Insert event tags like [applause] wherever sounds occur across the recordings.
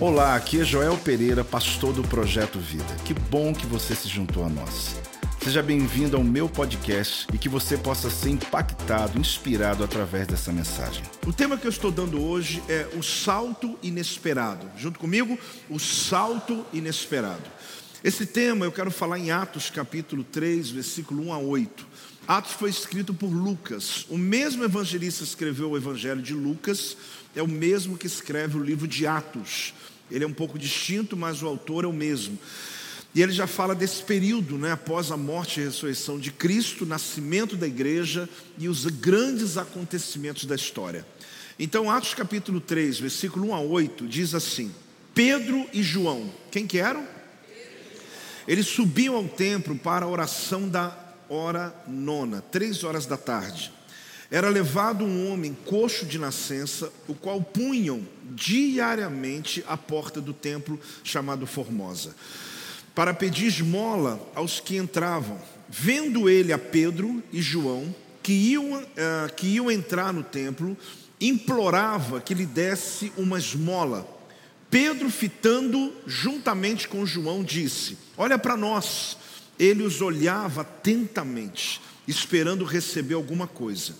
Olá, aqui é Joel Pereira, pastor do Projeto Vida. Que bom que você se juntou a nós. Seja bem-vindo ao meu podcast e que você possa ser impactado, inspirado através dessa mensagem. O tema que eu estou dando hoje é o salto inesperado. Junto comigo, o salto inesperado. Esse tema eu quero falar em Atos capítulo 3, versículo 1 a 8. Atos foi escrito por Lucas. O mesmo evangelista escreveu o evangelho de Lucas, é o mesmo que escreve o livro de Atos. Ele é um pouco distinto, mas o autor é o mesmo. E ele já fala desse período, né, após a morte e a ressurreição de Cristo, nascimento da igreja e os grandes acontecimentos da história. Então, Atos capítulo 3, versículo 1 a 8, diz assim: Pedro e João, quem que eram? Eles subiam ao templo para a oração da hora nona, três horas da tarde. Era levado um homem coxo de nascença, o qual punham diariamente à porta do templo chamado Formosa, para pedir esmola aos que entravam. Vendo ele a Pedro e João, que iam, uh, que iam entrar no templo, implorava que lhe desse uma esmola. Pedro, fitando juntamente com João, disse: Olha para nós. Ele os olhava atentamente, esperando receber alguma coisa.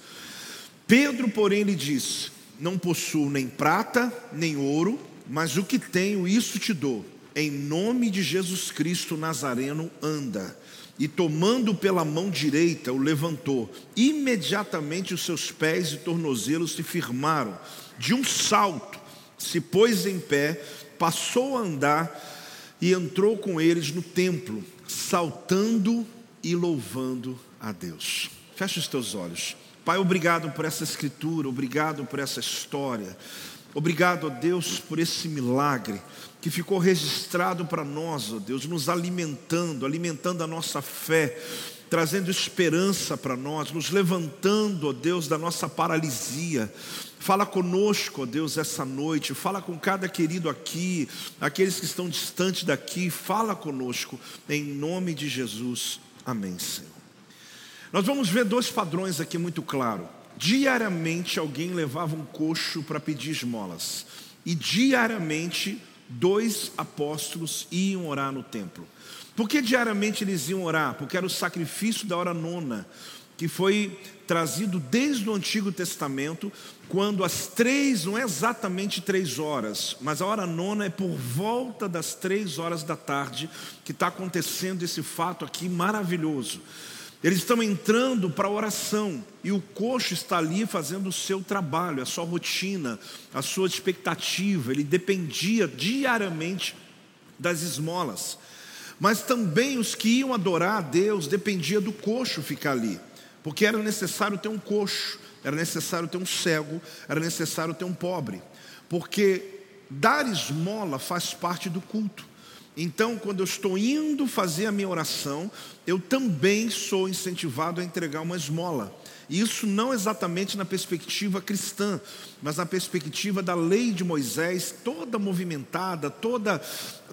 Pedro, porém, lhe disse: Não possuo nem prata, nem ouro, mas o que tenho, isso te dou. Em nome de Jesus Cristo Nazareno, anda. E tomando pela mão direita, o levantou. Imediatamente os seus pés e tornozelos se firmaram. De um salto, se pôs em pé, passou a andar e entrou com eles no templo, saltando e louvando a Deus. Feche os teus olhos. Pai, obrigado por essa escritura, obrigado por essa história. Obrigado, ó Deus, por esse milagre que ficou registrado para nós, ó Deus, nos alimentando, alimentando a nossa fé, trazendo esperança para nós, nos levantando, ó Deus, da nossa paralisia. Fala conosco, ó Deus, essa noite. Fala com cada querido aqui, aqueles que estão distantes daqui. Fala conosco, em nome de Jesus. Amém, Senhor. Nós vamos ver dois padrões aqui muito claro. Diariamente alguém levava um coxo para pedir esmolas. E diariamente dois apóstolos iam orar no templo. Por que diariamente eles iam orar? Porque era o sacrifício da hora nona, que foi trazido desde o Antigo Testamento, quando as três, não é exatamente três horas, mas a hora nona é por volta das três horas da tarde, que está acontecendo esse fato aqui maravilhoso. Eles estão entrando para a oração e o coxo está ali fazendo o seu trabalho, a sua rotina, a sua expectativa. Ele dependia diariamente das esmolas. Mas também os que iam adorar a Deus dependia do coxo ficar ali, porque era necessário ter um coxo, era necessário ter um cego, era necessário ter um pobre, porque dar esmola faz parte do culto. Então, quando eu estou indo fazer a minha oração, eu também sou incentivado a entregar uma esmola. Isso não exatamente na perspectiva cristã, mas na perspectiva da lei de Moisés, toda movimentada, toda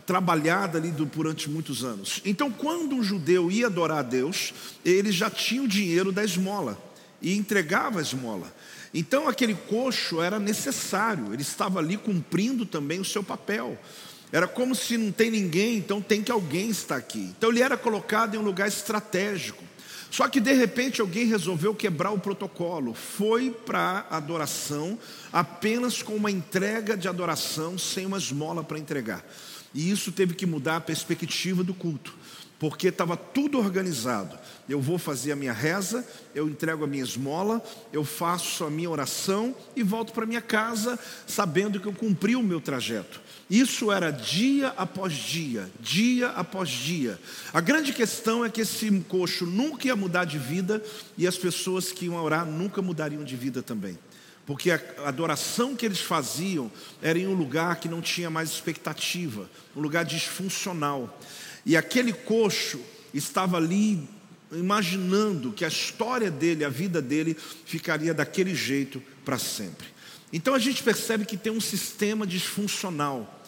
trabalhada ali durante muitos anos. Então, quando um judeu ia adorar a Deus, ele já tinha o dinheiro da esmola e entregava a esmola. Então, aquele coxo era necessário, ele estava ali cumprindo também o seu papel. Era como se não tem ninguém, então tem que alguém estar aqui. Então ele era colocado em um lugar estratégico. Só que de repente alguém resolveu quebrar o protocolo. Foi para a adoração apenas com uma entrega de adoração, sem uma esmola para entregar. E isso teve que mudar a perspectiva do culto porque estava tudo organizado. Eu vou fazer a minha reza, eu entrego a minha esmola, eu faço a minha oração e volto para minha casa sabendo que eu cumpri o meu trajeto. Isso era dia após dia, dia após dia. A grande questão é que esse coxo nunca ia mudar de vida e as pessoas que iam orar nunca mudariam de vida também. Porque a adoração que eles faziam era em um lugar que não tinha mais expectativa, um lugar disfuncional. E aquele coxo estava ali imaginando que a história dele, a vida dele, ficaria daquele jeito para sempre. Então a gente percebe que tem um sistema disfuncional.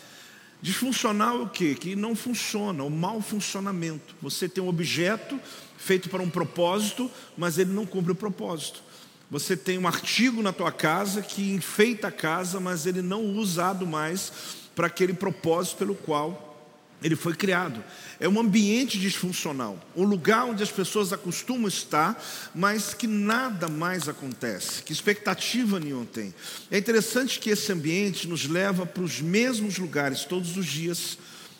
Disfuncional é o quê? Que não funciona, o mau funcionamento. Você tem um objeto feito para um propósito, mas ele não cumpre o propósito. Você tem um artigo na tua casa que enfeita a casa, mas ele não é usado mais para aquele propósito pelo qual ele foi criado. É um ambiente disfuncional, um lugar onde as pessoas acostumam estar, mas que nada mais acontece, que expectativa nenhuma tem. É interessante que esse ambiente nos leva para os mesmos lugares todos os dias.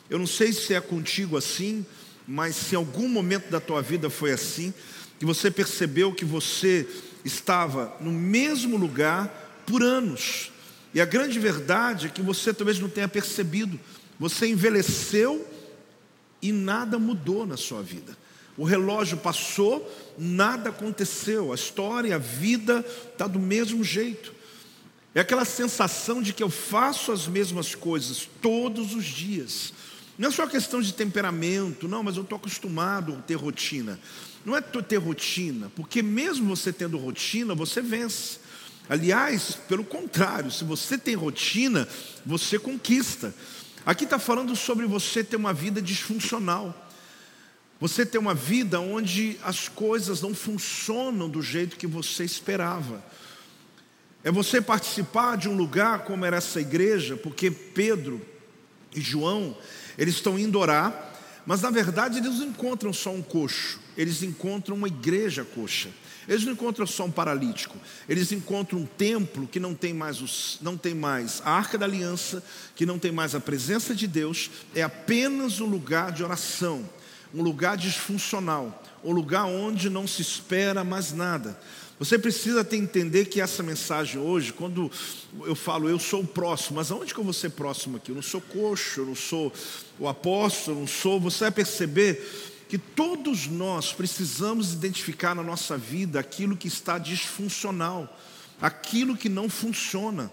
Eu não sei se é contigo assim, mas se algum momento da tua vida foi assim, que você percebeu que você estava no mesmo lugar por anos. E a grande verdade é que você talvez não tenha percebido você envelheceu e nada mudou na sua vida. O relógio passou, nada aconteceu. A história, a vida está do mesmo jeito. É aquela sensação de que eu faço as mesmas coisas todos os dias. Não é só questão de temperamento, não, mas eu estou acostumado a ter rotina. Não é ter rotina, porque mesmo você tendo rotina, você vence. Aliás, pelo contrário, se você tem rotina, você conquista. Aqui está falando sobre você ter uma vida disfuncional. Você ter uma vida onde as coisas não funcionam do jeito que você esperava. É você participar de um lugar como era essa igreja, porque Pedro e João, eles estão indo orar, mas na verdade eles não encontram só um coxo, eles encontram uma igreja coxa. Eles não encontram só um paralítico, eles encontram um templo que não tem mais, os, não tem mais a arca da aliança, que não tem mais a presença de Deus, é apenas um lugar de oração, um lugar disfuncional, um lugar onde não se espera mais nada. Você precisa ter, entender que essa mensagem hoje, quando eu falo eu sou o próximo, mas aonde que eu vou ser próximo aqui? Eu não sou coxo, eu não sou o apóstolo, eu não sou. Você vai perceber que todos nós precisamos identificar na nossa vida aquilo que está disfuncional, aquilo que não funciona,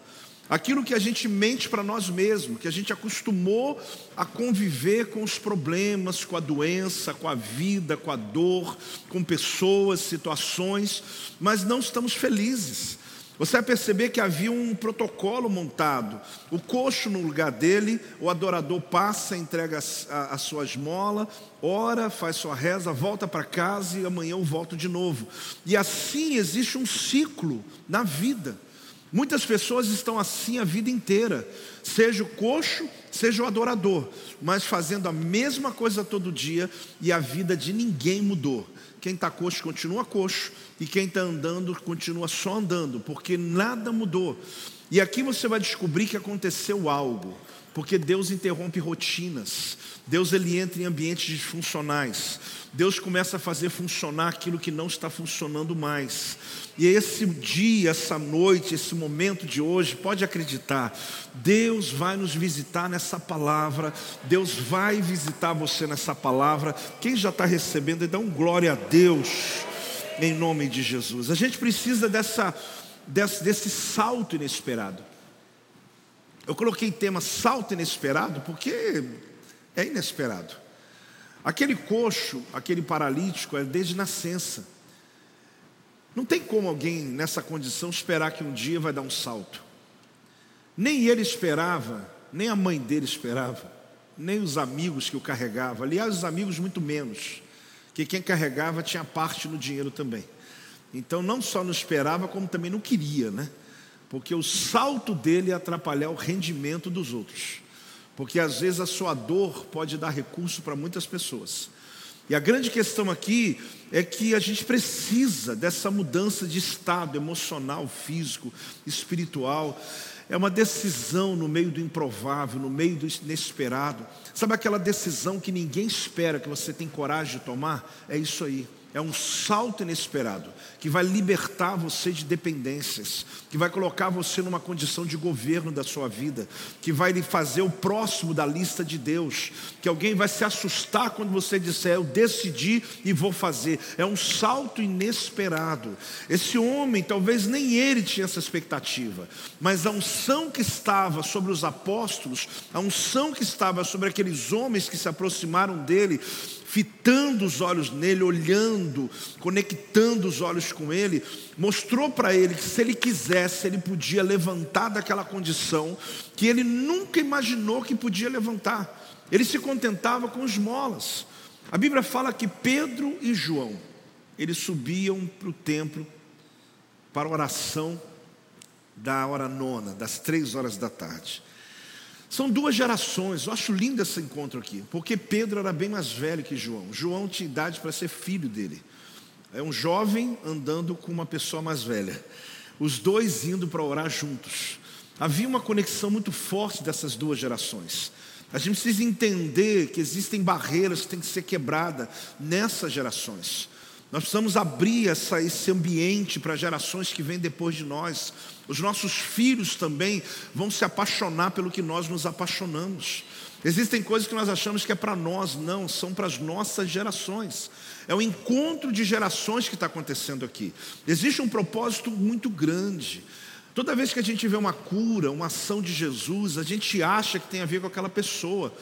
aquilo que a gente mente para nós mesmos, que a gente acostumou a conviver com os problemas, com a doença, com a vida, com a dor, com pessoas, situações, mas não estamos felizes. Você vai perceber que havia um protocolo montado. O coxo no lugar dele, o adorador passa, entrega a, a sua esmola, ora, faz sua reza, volta para casa e amanhã eu volto de novo. E assim existe um ciclo na vida. Muitas pessoas estão assim a vida inteira, seja o coxo, seja o adorador, mas fazendo a mesma coisa todo dia e a vida de ninguém mudou. Quem está coxo continua coxo, e quem está andando continua só andando, porque nada mudou. E aqui você vai descobrir que aconteceu algo, porque Deus interrompe rotinas, Deus ele entra em ambientes disfuncionais, Deus começa a fazer funcionar aquilo que não está funcionando mais. E esse dia, essa noite, esse momento de hoje, pode acreditar, Deus vai nos visitar nessa palavra, Deus vai visitar você nessa palavra. Quem já está recebendo, dá um glória a Deus, em nome de Jesus. A gente precisa dessa, desse, desse salto inesperado. Eu coloquei tema salto inesperado porque é inesperado. Aquele coxo, aquele paralítico é desde nascença. Não tem como alguém nessa condição esperar que um dia vai dar um salto. Nem ele esperava, nem a mãe dele esperava, nem os amigos que o carregavam. Aliás, os amigos muito menos, que quem carregava tinha parte no dinheiro também. Então não só não esperava, como também não queria, né? Porque o salto dele ia atrapalhar o rendimento dos outros. Porque às vezes a sua dor pode dar recurso para muitas pessoas. E a grande questão aqui é que a gente precisa dessa mudança de estado emocional, físico, espiritual. É uma decisão no meio do improvável, no meio do inesperado. Sabe aquela decisão que ninguém espera que você tem coragem de tomar? É isso aí. É um salto inesperado que vai libertar você de dependências, que vai colocar você numa condição de governo da sua vida, que vai lhe fazer o próximo da lista de Deus, que alguém vai se assustar quando você disser eu decidi e vou fazer. É um salto inesperado. Esse homem, talvez nem ele tinha essa expectativa, mas a unção que estava sobre os apóstolos, a unção que estava sobre aqueles homens que se aproximaram dele, fitando os olhos nele, olhando, conectando os olhos com ele, mostrou para ele que se ele quisesse, ele podia levantar daquela condição que ele nunca imaginou que podia levantar. Ele se contentava com esmolas. A Bíblia fala que Pedro e João, eles subiam para o templo para a oração da hora nona, das três horas da tarde. São duas gerações, eu acho lindo esse encontro aqui, porque Pedro era bem mais velho que João. João tinha idade para ser filho dele. É um jovem andando com uma pessoa mais velha. Os dois indo para orar juntos. Havia uma conexão muito forte dessas duas gerações. A gente precisa entender que existem barreiras que têm que ser quebradas nessas gerações. Nós precisamos abrir essa, esse ambiente para gerações que vêm depois de nós. Os nossos filhos também vão se apaixonar pelo que nós nos apaixonamos. Existem coisas que nós achamos que é para nós, não, são para as nossas gerações. É o encontro de gerações que está acontecendo aqui. Existe um propósito muito grande. Toda vez que a gente vê uma cura, uma ação de Jesus, a gente acha que tem a ver com aquela pessoa.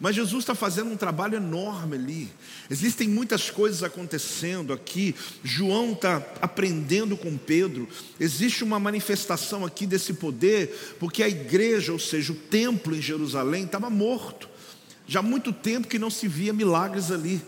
Mas Jesus está fazendo um trabalho enorme ali. Existem muitas coisas acontecendo aqui. João está aprendendo com Pedro. Existe uma manifestação aqui desse poder, porque a igreja, ou seja, o templo em Jerusalém, estava morto. Já há muito tempo que não se via milagres ali.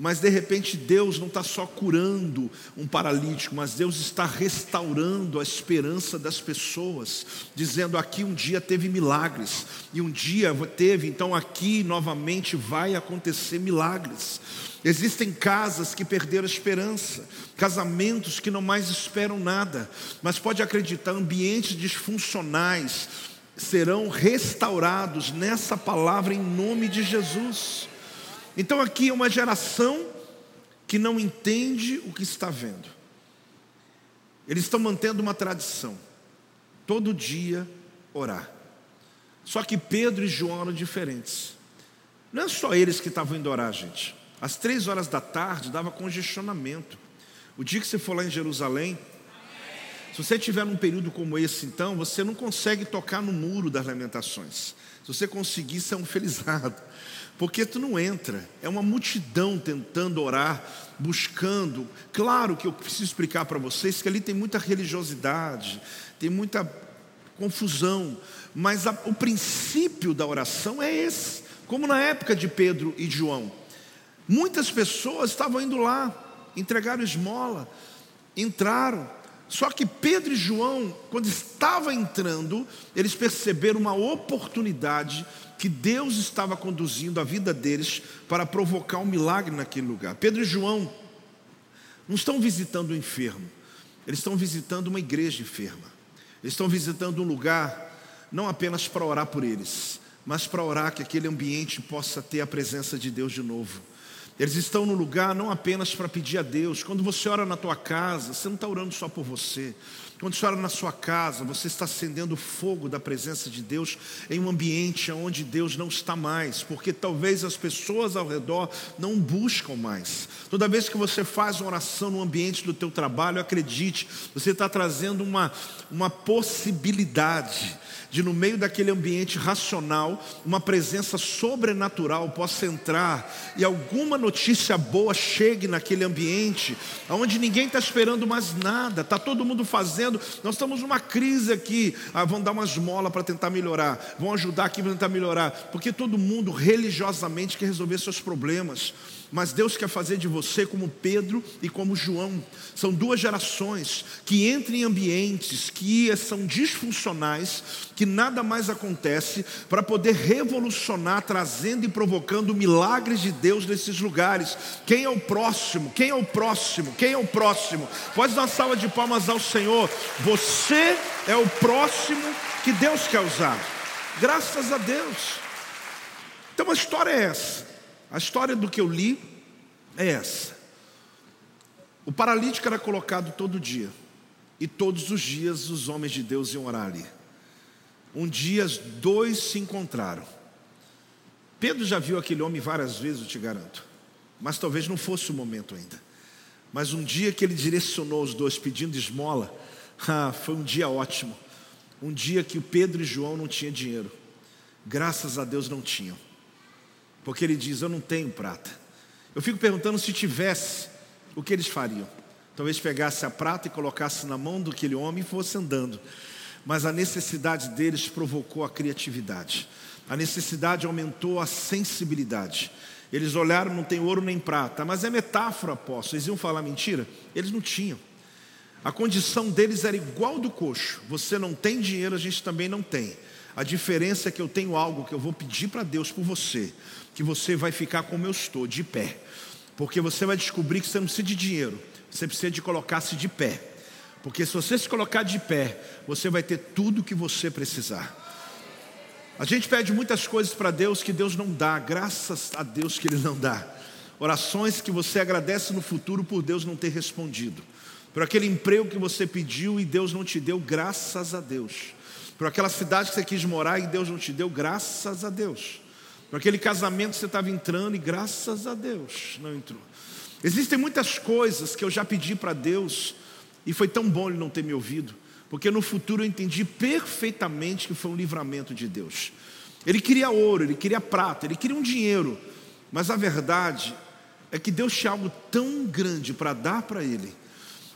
Mas de repente Deus não está só curando um paralítico, mas Deus está restaurando a esperança das pessoas, dizendo aqui um dia teve milagres, e um dia teve, então aqui novamente vai acontecer milagres. Existem casas que perderam a esperança, casamentos que não mais esperam nada, mas pode acreditar, ambientes disfuncionais serão restaurados nessa palavra em nome de Jesus. Então aqui é uma geração que não entende o que está vendo. Eles estão mantendo uma tradição. Todo dia orar. Só que Pedro e João eram diferentes. Não é só eles que estavam indo orar, gente. Às três horas da tarde dava congestionamento. O dia que você for lá em Jerusalém, se você tiver num período como esse, então, você não consegue tocar no muro das lamentações. Se você conseguir, você é um felizado porque tu não entra. É uma multidão tentando orar, buscando. Claro que eu preciso explicar para vocês que ali tem muita religiosidade, tem muita confusão, mas a, o princípio da oração é esse, como na época de Pedro e João. Muitas pessoas estavam indo lá, entregaram esmola, entraram, só que Pedro e João, quando estavam entrando, eles perceberam uma oportunidade que Deus estava conduzindo a vida deles para provocar um milagre naquele lugar. Pedro e João não estão visitando o enfermo, eles estão visitando uma igreja enferma. Eles estão visitando um lugar não apenas para orar por eles, mas para orar que aquele ambiente possa ter a presença de Deus de novo. Eles estão no lugar não apenas para pedir a Deus. Quando você ora na tua casa, você não está orando só por você. Quando você ora na sua casa, você está acendendo o fogo da presença de Deus em um ambiente onde Deus não está mais, porque talvez as pessoas ao redor não buscam mais. Toda vez que você faz uma oração no ambiente do teu trabalho, acredite, você está trazendo uma, uma possibilidade de no meio daquele ambiente racional, uma presença sobrenatural possa entrar e alguma notícia boa chegue naquele ambiente, onde ninguém está esperando mais nada, está todo mundo fazendo. Nós estamos numa crise aqui, ah, vão dar uma esmola para tentar melhorar, vão ajudar aqui para tentar melhorar, porque todo mundo religiosamente quer resolver seus problemas. Mas Deus quer fazer de você como Pedro e como João. São duas gerações que entram em ambientes que são disfuncionais, que nada mais acontece, para poder revolucionar, trazendo e provocando milagres de Deus nesses lugares. Quem é o próximo? Quem é o próximo? Quem é o próximo? Pode dar uma salva de palmas ao Senhor. Você é o próximo que Deus quer usar. Graças a Deus. Então a história é essa. A história do que eu li é essa. O paralítico era colocado todo dia, e todos os dias os homens de Deus iam orar ali. Um dia dois se encontraram. Pedro já viu aquele homem várias vezes, eu te garanto, mas talvez não fosse o momento ainda. Mas um dia que ele direcionou os dois pedindo esmola, [laughs] ah, foi um dia ótimo. Um dia que o Pedro e João não tinham dinheiro. Graças a Deus não tinham. Porque ele diz: Eu não tenho prata. Eu fico perguntando se tivesse, o que eles fariam? Talvez pegasse a prata e colocasse na mão daquele homem e fosse andando. Mas a necessidade deles provocou a criatividade. A necessidade aumentou a sensibilidade. Eles olharam, não tem ouro nem prata, mas é metáfora, apóstolo. Eles iam falar mentira? Eles não tinham. A condição deles era igual do coxo. Você não tem dinheiro, a gente também não tem. A diferença é que eu tenho algo que eu vou pedir para Deus por você, que você vai ficar como eu estou, de pé. Porque você vai descobrir que você não precisa de dinheiro, você precisa de colocar-se de pé. Porque se você se colocar de pé, você vai ter tudo o que você precisar. A gente pede muitas coisas para Deus que Deus não dá, graças a Deus que Ele não dá. Orações que você agradece no futuro por Deus não ter respondido. Por aquele emprego que você pediu e Deus não te deu, graças a Deus. Por aquela cidade que você quis morar e Deus não te deu, graças a Deus. Por aquele casamento você estava entrando e graças a Deus não entrou. Existem muitas coisas que eu já pedi para Deus e foi tão bom Ele não ter me ouvido. Porque no futuro eu entendi perfeitamente que foi um livramento de Deus. Ele queria ouro, ele queria prata, ele queria um dinheiro, mas a verdade é que Deus tinha algo tão grande para dar para ele,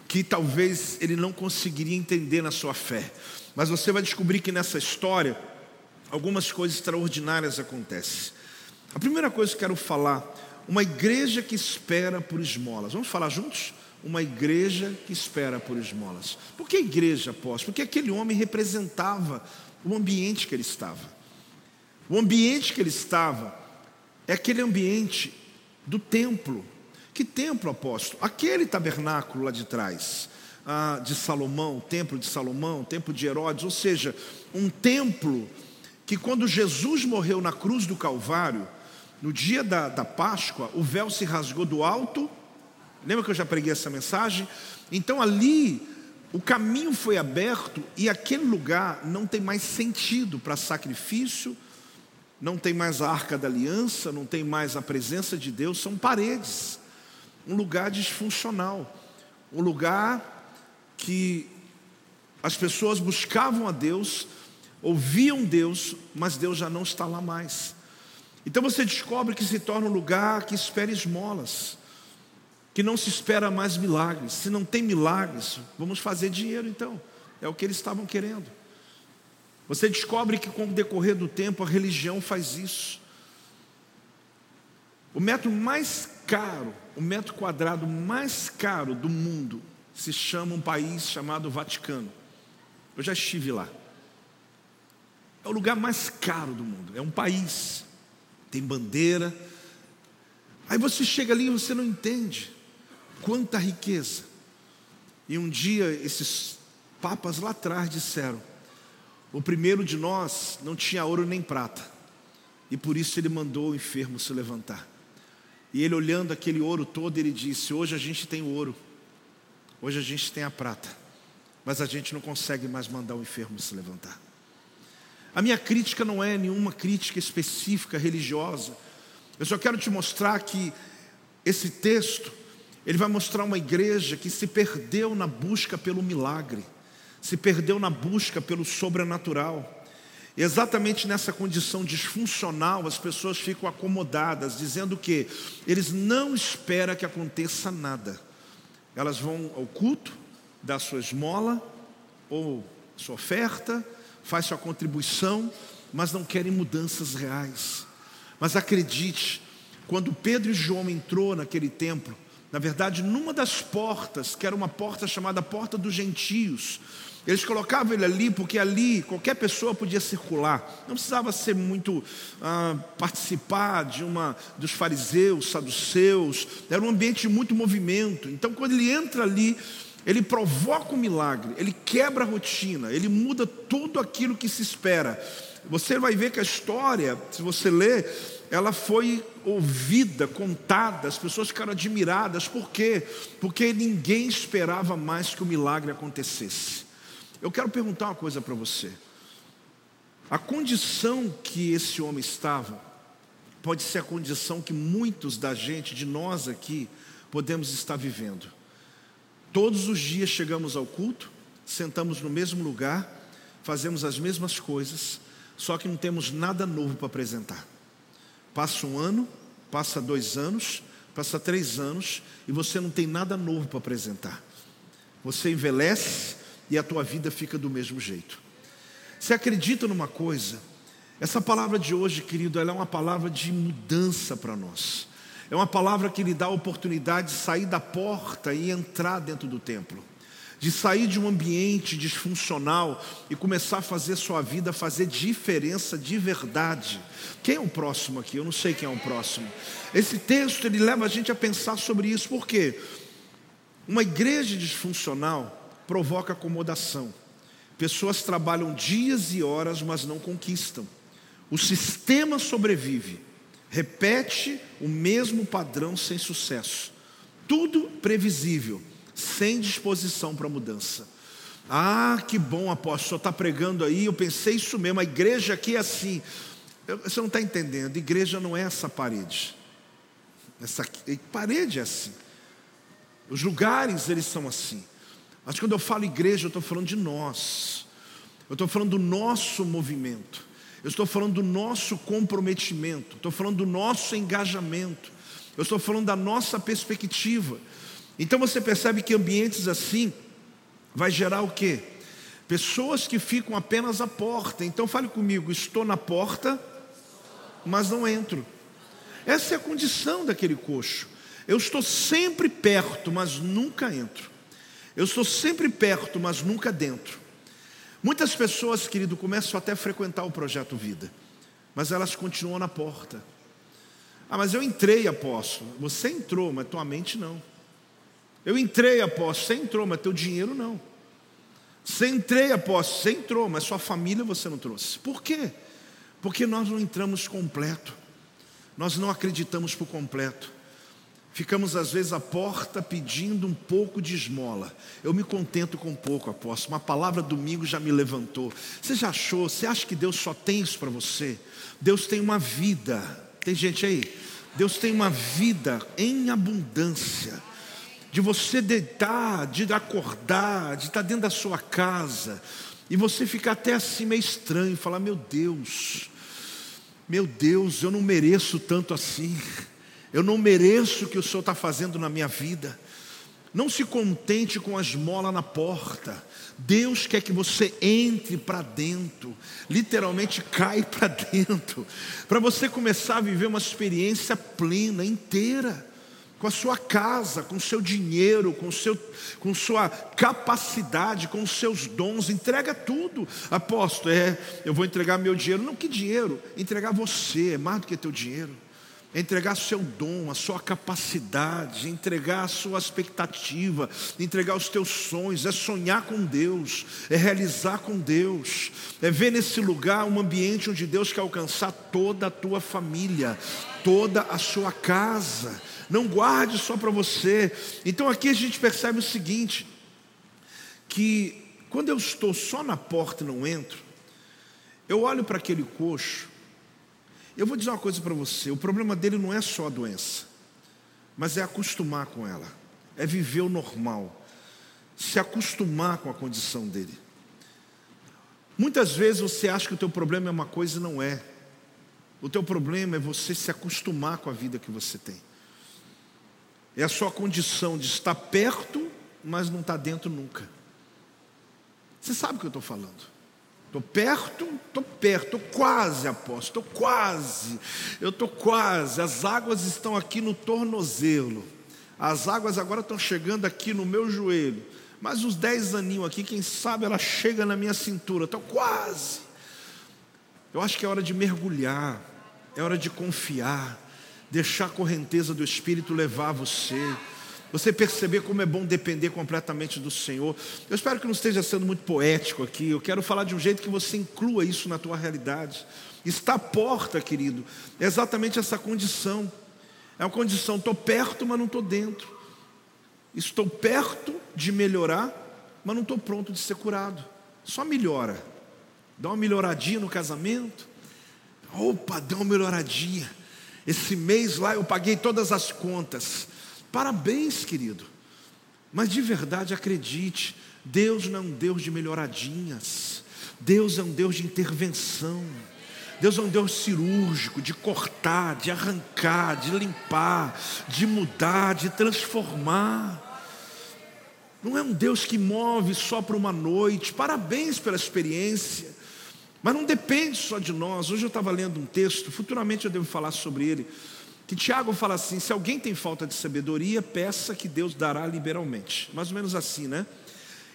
que talvez ele não conseguiria entender na sua fé. Mas você vai descobrir que nessa história, algumas coisas extraordinárias acontecem. A primeira coisa que quero falar, uma igreja que espera por esmolas. Vamos falar juntos? uma igreja que espera por esmolas. Por que igreja, apóstolo? Porque aquele homem representava o ambiente que ele estava. O ambiente que ele estava é aquele ambiente do templo. Que templo, apóstolo? Aquele tabernáculo lá de trás, ah, de Salomão, templo de Salomão, templo de Herodes, ou seja, um templo que quando Jesus morreu na cruz do Calvário, no dia da, da Páscoa, o véu se rasgou do alto Lembra que eu já preguei essa mensagem? Então ali o caminho foi aberto e aquele lugar não tem mais sentido para sacrifício, não tem mais a arca da aliança, não tem mais a presença de Deus, são paredes. Um lugar disfuncional, um lugar que as pessoas buscavam a Deus, ouviam Deus, mas Deus já não está lá mais. Então você descobre que se torna um lugar que espera esmolas que não se espera mais milagres. Se não tem milagres, vamos fazer dinheiro então. É o que eles estavam querendo. Você descobre que com o decorrer do tempo a religião faz isso. O metro mais caro, o metro quadrado mais caro do mundo se chama um país chamado Vaticano. Eu já estive lá. É o lugar mais caro do mundo. É um país. Tem bandeira. Aí você chega ali e você não entende quanta riqueza. E um dia esses papas lá atrás disseram: o primeiro de nós não tinha ouro nem prata, e por isso ele mandou o enfermo se levantar. E ele olhando aquele ouro todo, ele disse: Hoje a gente tem ouro, hoje a gente tem a prata, mas a gente não consegue mais mandar o enfermo se levantar. A minha crítica não é nenhuma crítica específica religiosa, eu só quero te mostrar que esse texto ele vai mostrar uma igreja que se perdeu na busca pelo milagre, se perdeu na busca pelo sobrenatural. E exatamente nessa condição disfuncional, as pessoas ficam acomodadas, dizendo que eles não esperam que aconteça nada. Elas vão ao culto, dá sua esmola ou sua oferta, faz sua contribuição, mas não querem mudanças reais. Mas acredite, quando Pedro e João entrou naquele templo, na verdade, numa das portas, que era uma porta chamada Porta dos Gentios, eles colocavam ele ali porque ali qualquer pessoa podia circular, não precisava ser muito ah, participar de uma dos fariseus, saduceus, era um ambiente de muito movimento. Então, quando ele entra ali, ele provoca um milagre, ele quebra a rotina, ele muda tudo aquilo que se espera. Você vai ver que a história, se você ler, ela foi ouvida, contada, as pessoas ficaram admiradas, por quê? Porque ninguém esperava mais que o milagre acontecesse. Eu quero perguntar uma coisa para você. A condição que esse homem estava, pode ser a condição que muitos da gente, de nós aqui, podemos estar vivendo. Todos os dias chegamos ao culto, sentamos no mesmo lugar, fazemos as mesmas coisas, só que não temos nada novo para apresentar. Passa um ano, passa dois anos, passa três anos e você não tem nada novo para apresentar. Você envelhece e a tua vida fica do mesmo jeito. Você acredita numa coisa? Essa palavra de hoje, querido, ela é uma palavra de mudança para nós. É uma palavra que lhe dá a oportunidade de sair da porta e entrar dentro do templo de sair de um ambiente disfuncional e começar a fazer sua vida fazer diferença de verdade. Quem é o próximo aqui? Eu não sei quem é o próximo. Esse texto ele leva a gente a pensar sobre isso, porque uma igreja disfuncional provoca acomodação. Pessoas trabalham dias e horas, mas não conquistam. O sistema sobrevive, repete o mesmo padrão sem sucesso. Tudo previsível, sem disposição para mudança. Ah, que bom, apóstolo, está pregando aí. Eu pensei isso mesmo, a igreja aqui é assim. Você não está entendendo, igreja não é essa parede. Essa parede é assim. Os lugares, eles são assim. Mas quando eu falo igreja, eu estou falando de nós. Eu estou falando do nosso movimento. Eu estou falando do nosso comprometimento. Estou falando do nosso engajamento. Eu estou falando da nossa perspectiva. Então você percebe que ambientes assim vai gerar o quê? Pessoas que ficam apenas à porta. Então fale comigo, estou na porta, mas não entro. Essa é a condição daquele coxo. Eu estou sempre perto, mas nunca entro. Eu estou sempre perto, mas nunca dentro. Muitas pessoas, querido, começam até a frequentar o projeto Vida, mas elas continuam na porta. Ah, mas eu entrei, apóstolo. Você entrou, mas tua mente não. Eu entrei, apóstolo. Você entrou, mas teu dinheiro não. Você entrei, apóstolo. Você entrou, mas sua família você não trouxe. Por quê? Porque nós não entramos completo. Nós não acreditamos por completo. Ficamos às vezes à porta pedindo um pouco de esmola. Eu me contento com pouco, apóstolo. Uma palavra domingo já me levantou. Você já achou? Você acha que Deus só tem isso para você? Deus tem uma vida. Tem gente aí? Deus tem uma vida em abundância. De você deitar, de acordar, de estar dentro da sua casa. E você ficar até assim meio estranho, falar: Meu Deus, meu Deus, eu não mereço tanto assim. Eu não mereço o que o Senhor está fazendo na minha vida. Não se contente com a esmola na porta. Deus quer que você entre para dentro, literalmente cai para dentro, para você começar a viver uma experiência plena, inteira, com a sua casa, com o seu dinheiro, com, seu, com sua capacidade, com os seus dons. Entrega tudo, apóstolo. É, eu vou entregar meu dinheiro. Não, que dinheiro? Entregar você é mais do que teu dinheiro entregar seu dom, a sua capacidade, entregar a sua expectativa, entregar os teus sonhos, é sonhar com Deus, é realizar com Deus, é ver nesse lugar um ambiente onde Deus quer alcançar toda a tua família, toda a sua casa. Não guarde só para você. Então aqui a gente percebe o seguinte: que quando eu estou só na porta e não entro, eu olho para aquele coxo eu vou dizer uma coisa para você: o problema dele não é só a doença, mas é acostumar com ela, é viver o normal, se acostumar com a condição dele. Muitas vezes você acha que o teu problema é uma coisa e não é. O teu problema é você se acostumar com a vida que você tem. É a sua condição de estar perto, mas não estar dentro nunca. Você sabe o que eu estou falando. Estou perto, estou perto, estou quase, apóstolo, estou quase, eu estou quase. As águas estão aqui no tornozelo, as águas agora estão chegando aqui no meu joelho. Mas uns dez aninhos aqui, quem sabe ela chega na minha cintura, estou quase. Eu acho que é hora de mergulhar, é hora de confiar, deixar a correnteza do Espírito levar você você perceber como é bom depender completamente do Senhor. Eu espero que não esteja sendo muito poético aqui. Eu quero falar de um jeito que você inclua isso na tua realidade. Está à porta, querido. É exatamente essa condição. É uma condição, estou perto, mas não estou dentro. Estou perto de melhorar, mas não estou pronto de ser curado. Só melhora. Dá uma melhoradinha no casamento. Opa, dá uma melhoradinha. Esse mês lá eu paguei todas as contas. Parabéns, querido. Mas de verdade acredite, Deus não é um Deus de melhoradinhas. Deus é um Deus de intervenção. Deus é um Deus cirúrgico, de cortar, de arrancar, de limpar, de mudar, de transformar. Não é um Deus que move só para uma noite. Parabéns pela experiência. Mas não depende só de nós. Hoje eu estava lendo um texto, futuramente eu devo falar sobre ele que Tiago fala assim: se alguém tem falta de sabedoria, peça que Deus dará liberalmente. Mais ou menos assim, né?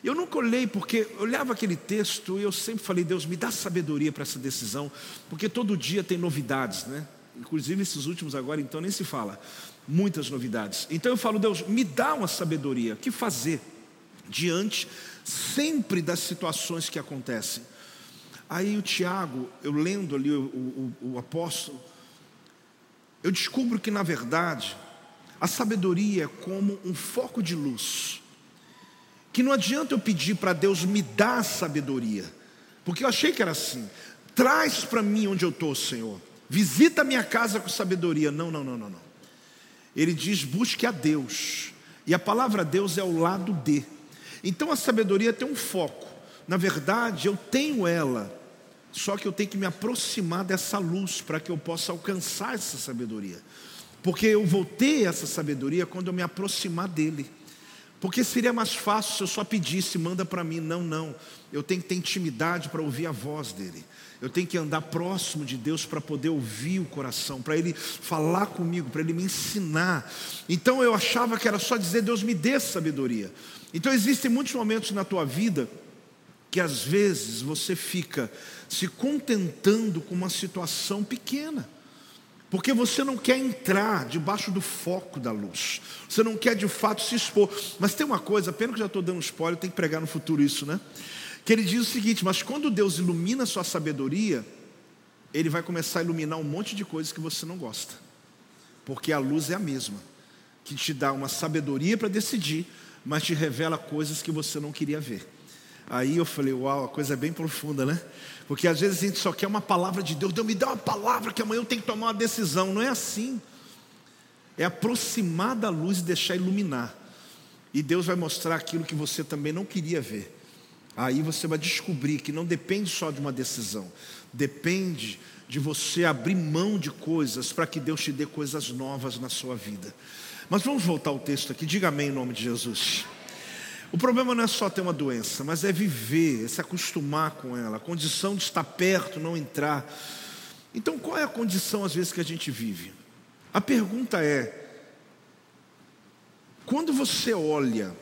Eu nunca olhei, porque eu olhava aquele texto e eu sempre falei, Deus, me dá sabedoria para essa decisão, porque todo dia tem novidades, né? Inclusive esses últimos agora, então nem se fala. Muitas novidades. Então eu falo, Deus, me dá uma sabedoria. O que fazer diante sempre das situações que acontecem? Aí o Tiago, eu lendo ali o, o, o apóstolo, eu descubro que na verdade a sabedoria é como um foco de luz. Que não adianta eu pedir para Deus me dar sabedoria, porque eu achei que era assim. Traz para mim onde eu estou, Senhor. Visita minha casa com sabedoria. Não, não, não, não, não. Ele diz: busque a Deus. E a palavra Deus é o lado de. Então a sabedoria tem um foco. Na verdade, eu tenho ela, só que eu tenho que me aproximar dessa luz para que eu possa alcançar essa sabedoria. Porque eu vou ter essa sabedoria quando eu me aproximar dele. Porque seria mais fácil se eu só pedisse, manda para mim. Não, não. Eu tenho que ter intimidade para ouvir a voz dele. Eu tenho que andar próximo de Deus para poder ouvir o coração, para Ele falar comigo, para Ele me ensinar. Então eu achava que era só dizer, Deus me dê sabedoria. Então existem muitos momentos na tua vida que às vezes você fica se contentando com uma situação pequena. Porque você não quer entrar debaixo do foco da luz. Você não quer de fato se expor. Mas tem uma coisa, pena que já estou dando spoiler, tem que pregar no futuro isso, né? Que ele diz o seguinte: mas quando Deus ilumina a sua sabedoria, Ele vai começar a iluminar um monte de coisas que você não gosta. Porque a luz é a mesma, que te dá uma sabedoria para decidir, mas te revela coisas que você não queria ver. Aí eu falei, uau, a coisa é bem profunda, né? Porque às vezes a gente só quer uma palavra de Deus, Deus me dá uma palavra que amanhã eu tenho que tomar uma decisão. Não é assim. É aproximar da luz e deixar iluminar. E Deus vai mostrar aquilo que você também não queria ver. Aí você vai descobrir que não depende só de uma decisão, depende de você abrir mão de coisas para que Deus te dê coisas novas na sua vida. Mas vamos voltar ao texto aqui, diga amém em nome de Jesus. O problema não é só ter uma doença, mas é viver, é se acostumar com ela, a condição de estar perto, não entrar. Então, qual é a condição às vezes que a gente vive? A pergunta é: quando você olha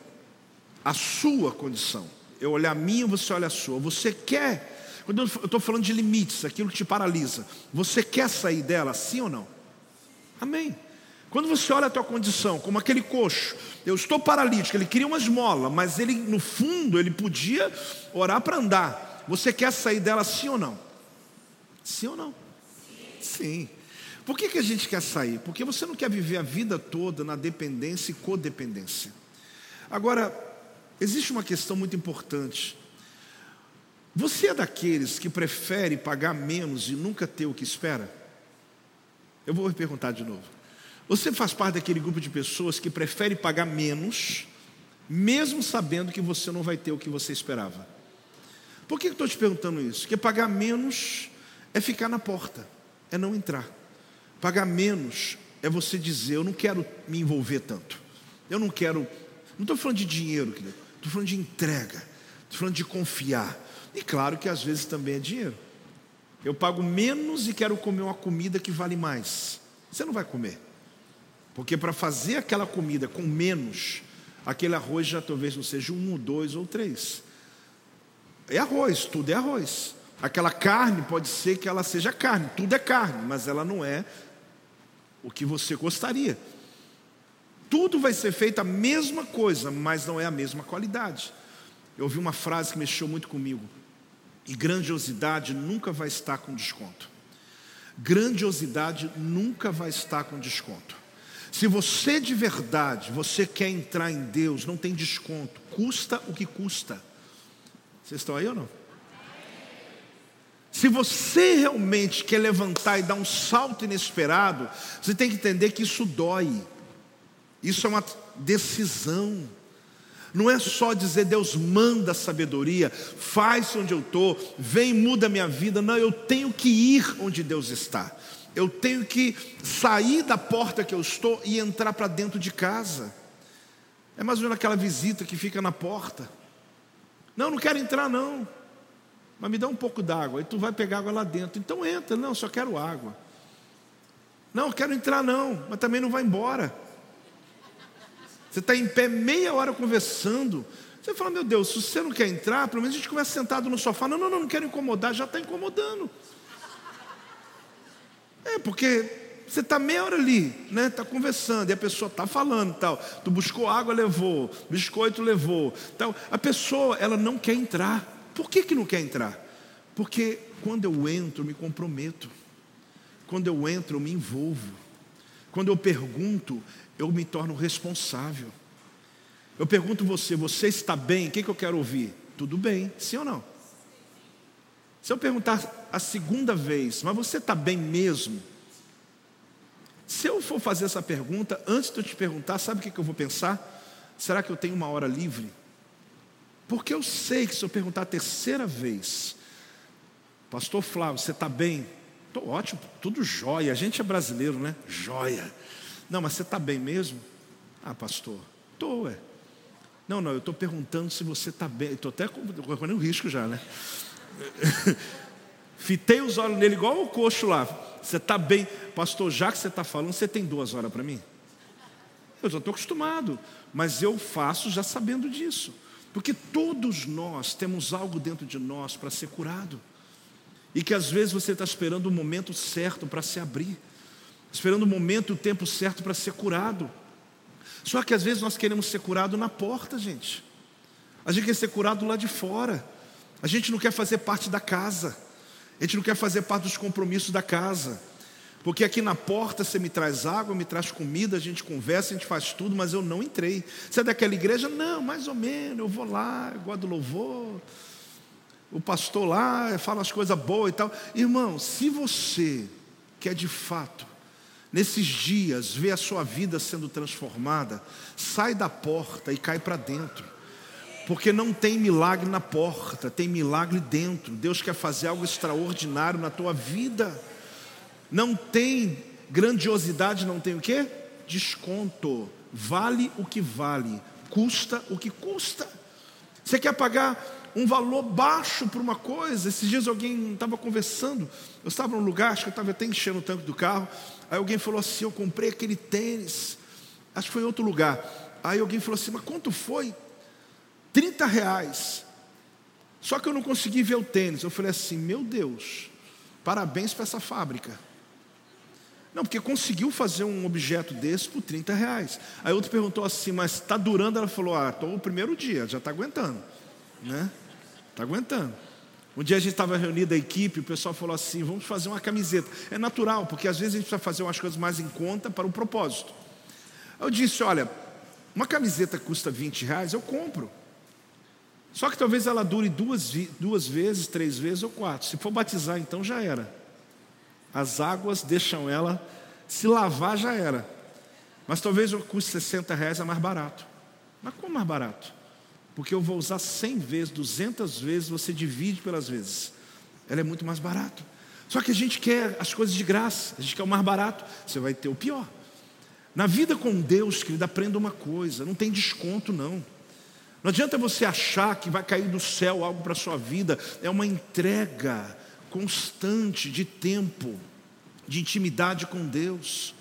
a sua condição, eu olhar a minha, você olha a sua, você quer, quando eu estou falando de limites, aquilo que te paralisa, você quer sair dela, sim ou não? Amém. Quando você olha a tua condição, como aquele coxo, eu estou paralítico, ele queria uma esmola, mas ele, no fundo, ele podia orar para andar. Você quer sair dela sim ou não? Sim ou não? Sim. Por que, que a gente quer sair? Porque você não quer viver a vida toda na dependência e codependência. Agora, existe uma questão muito importante. Você é daqueles que prefere pagar menos e nunca ter o que espera? Eu vou perguntar de novo. Você faz parte daquele grupo de pessoas que prefere pagar menos, mesmo sabendo que você não vai ter o que você esperava. Por que eu estou te perguntando isso? Porque pagar menos é ficar na porta, é não entrar. Pagar menos é você dizer: Eu não quero me envolver tanto. Eu não quero. Não estou falando de dinheiro, querido. Estou falando de entrega. Estou falando de confiar. E claro que às vezes também é dinheiro. Eu pago menos e quero comer uma comida que vale mais. Você não vai comer. Porque para fazer aquela comida com menos, aquele arroz já talvez não seja um, dois ou três. É arroz, tudo é arroz. Aquela carne pode ser que ela seja carne, tudo é carne, mas ela não é o que você gostaria. Tudo vai ser feito a mesma coisa, mas não é a mesma qualidade. Eu ouvi uma frase que mexeu muito comigo. E grandiosidade nunca vai estar com desconto. Grandiosidade nunca vai estar com desconto. Se você de verdade, você quer entrar em Deus, não tem desconto, custa o que custa. Vocês estão aí ou não? Se você realmente quer levantar e dar um salto inesperado, você tem que entender que isso dói. Isso é uma decisão. Não é só dizer Deus manda sabedoria, faz onde eu estou, vem muda minha vida. Não, eu tenho que ir onde Deus está eu tenho que sair da porta que eu estou e entrar para dentro de casa. É mais ou menos aquela visita que fica na porta. Não, não quero entrar não. Mas me dá um pouco d'água. Aí tu vai pegar água lá dentro. Então entra. Não, só quero água. Não, quero entrar não. Mas também não vai embora. Você está em pé meia hora conversando. Você fala, meu Deus, se você não quer entrar, pelo menos a gente começa sentado no sofá. Não, não, não, não quero incomodar, já está incomodando. É, porque você está meia hora ali, né? Está conversando, e a pessoa está falando tal. Tu buscou água, levou, biscoito levou. Tal. A pessoa, ela não quer entrar. Por que, que não quer entrar? Porque quando eu entro, eu me comprometo. Quando eu entro, eu me envolvo. Quando eu pergunto, eu me torno responsável. Eu pergunto você, você está bem? O que, que eu quero ouvir? Tudo bem, sim ou não? Se eu perguntar a segunda vez, mas você está bem mesmo? Se eu for fazer essa pergunta, antes de eu te perguntar, sabe o que, que eu vou pensar? Será que eu tenho uma hora livre? Porque eu sei que se eu perguntar a terceira vez, Pastor Flávio, você está bem? Estou ótimo, tudo jóia. A gente é brasileiro, né? Jóia. Não, mas você está bem mesmo? Ah, pastor, estou, é. Não, não, eu estou perguntando se você está bem. Estou até correndo risco já, né? [laughs] Fitei os olhos nele igual o coxo lá. Você está bem. Pastor, já que você está falando, você tem duas horas para mim? Eu já estou acostumado. Mas eu faço já sabendo disso. Porque todos nós temos algo dentro de nós para ser curado. E que às vezes você está esperando o momento certo para se abrir. Esperando o momento e o tempo certo para ser curado. Só que às vezes nós queremos ser curado na porta, gente. A gente quer ser curado lá de fora. A gente não quer fazer parte da casa. A gente não quer fazer parte dos compromissos da casa. Porque aqui na porta você me traz água, me traz comida, a gente conversa, a gente faz tudo, mas eu não entrei. Você é daquela igreja? Não, mais ou menos, eu vou lá, eu gosto do louvor. O pastor lá fala as coisas boas e tal. Irmão, se você quer de fato nesses dias, vê a sua vida sendo transformada, sai da porta e cai para dentro. Porque não tem milagre na porta, tem milagre dentro. Deus quer fazer algo extraordinário na tua vida. Não tem grandiosidade, não tem o quê? Desconto. Vale o que vale, custa o que custa. Você quer pagar um valor baixo por uma coisa? Esses dias alguém estava conversando, eu estava num lugar, acho que eu estava até enchendo o tanque do carro. Aí alguém falou assim: Eu comprei aquele tênis, acho que foi em outro lugar. Aí alguém falou assim: Mas quanto foi? 30 reais. Só que eu não consegui ver o tênis. Eu falei assim: Meu Deus, parabéns para essa fábrica. Não, porque conseguiu fazer um objeto desse por 30 reais. Aí outro perguntou assim: Mas está durando? Ela falou: Ah, estou o primeiro dia, já está aguentando. Né? Está aguentando. Um dia a gente estava reunido a equipe, o pessoal falou assim: vamos fazer uma camiseta. É natural, porque às vezes a gente precisa fazer umas coisas mais em conta para o propósito. Eu disse: olha, uma camiseta custa 20 reais, eu compro. Só que talvez ela dure duas, duas vezes, três vezes ou quatro. Se for batizar, então já era. As águas deixam ela, se lavar já era. Mas talvez o custe 60 reais é mais barato. Mas como mais barato? porque eu vou usar 100 vezes, 200 vezes, você divide pelas vezes. Ela é muito mais barato. Só que a gente quer as coisas de graça, a gente quer o mais barato, você vai ter o pior. Na vida com Deus, querido, aprenda uma coisa: não tem desconto, não. Não adianta você achar que vai cair do céu algo para a sua vida, é uma entrega constante de tempo, de intimidade com Deus.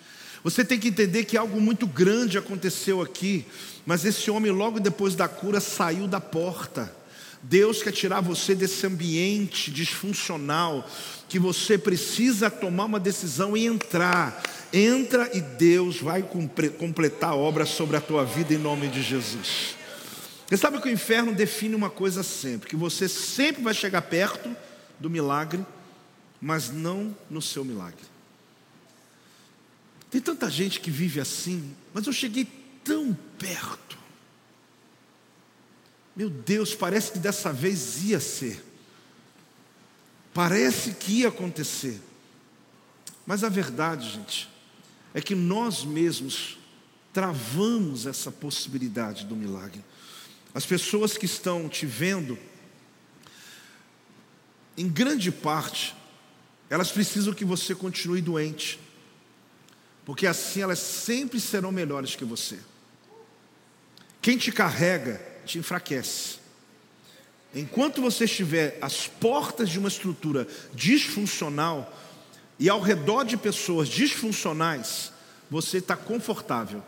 Você tem que entender que algo muito grande aconteceu aqui. Mas esse homem, logo depois da cura, saiu da porta. Deus quer tirar você desse ambiente disfuncional, que você precisa tomar uma decisão e entrar. Entra e Deus vai completar a obra sobre a tua vida em nome de Jesus. Você sabe que o inferno define uma coisa sempre: que você sempre vai chegar perto do milagre, mas não no seu milagre. Tem tanta gente que vive assim, mas eu cheguei tão perto. Meu Deus, parece que dessa vez ia ser. Parece que ia acontecer. Mas a verdade, gente, é que nós mesmos travamos essa possibilidade do milagre. As pessoas que estão te vendo, em grande parte, elas precisam que você continue doente, porque assim elas sempre serão melhores que você. Quem te carrega te enfraquece. Enquanto você estiver às portas de uma estrutura disfuncional e ao redor de pessoas disfuncionais, você está confortável.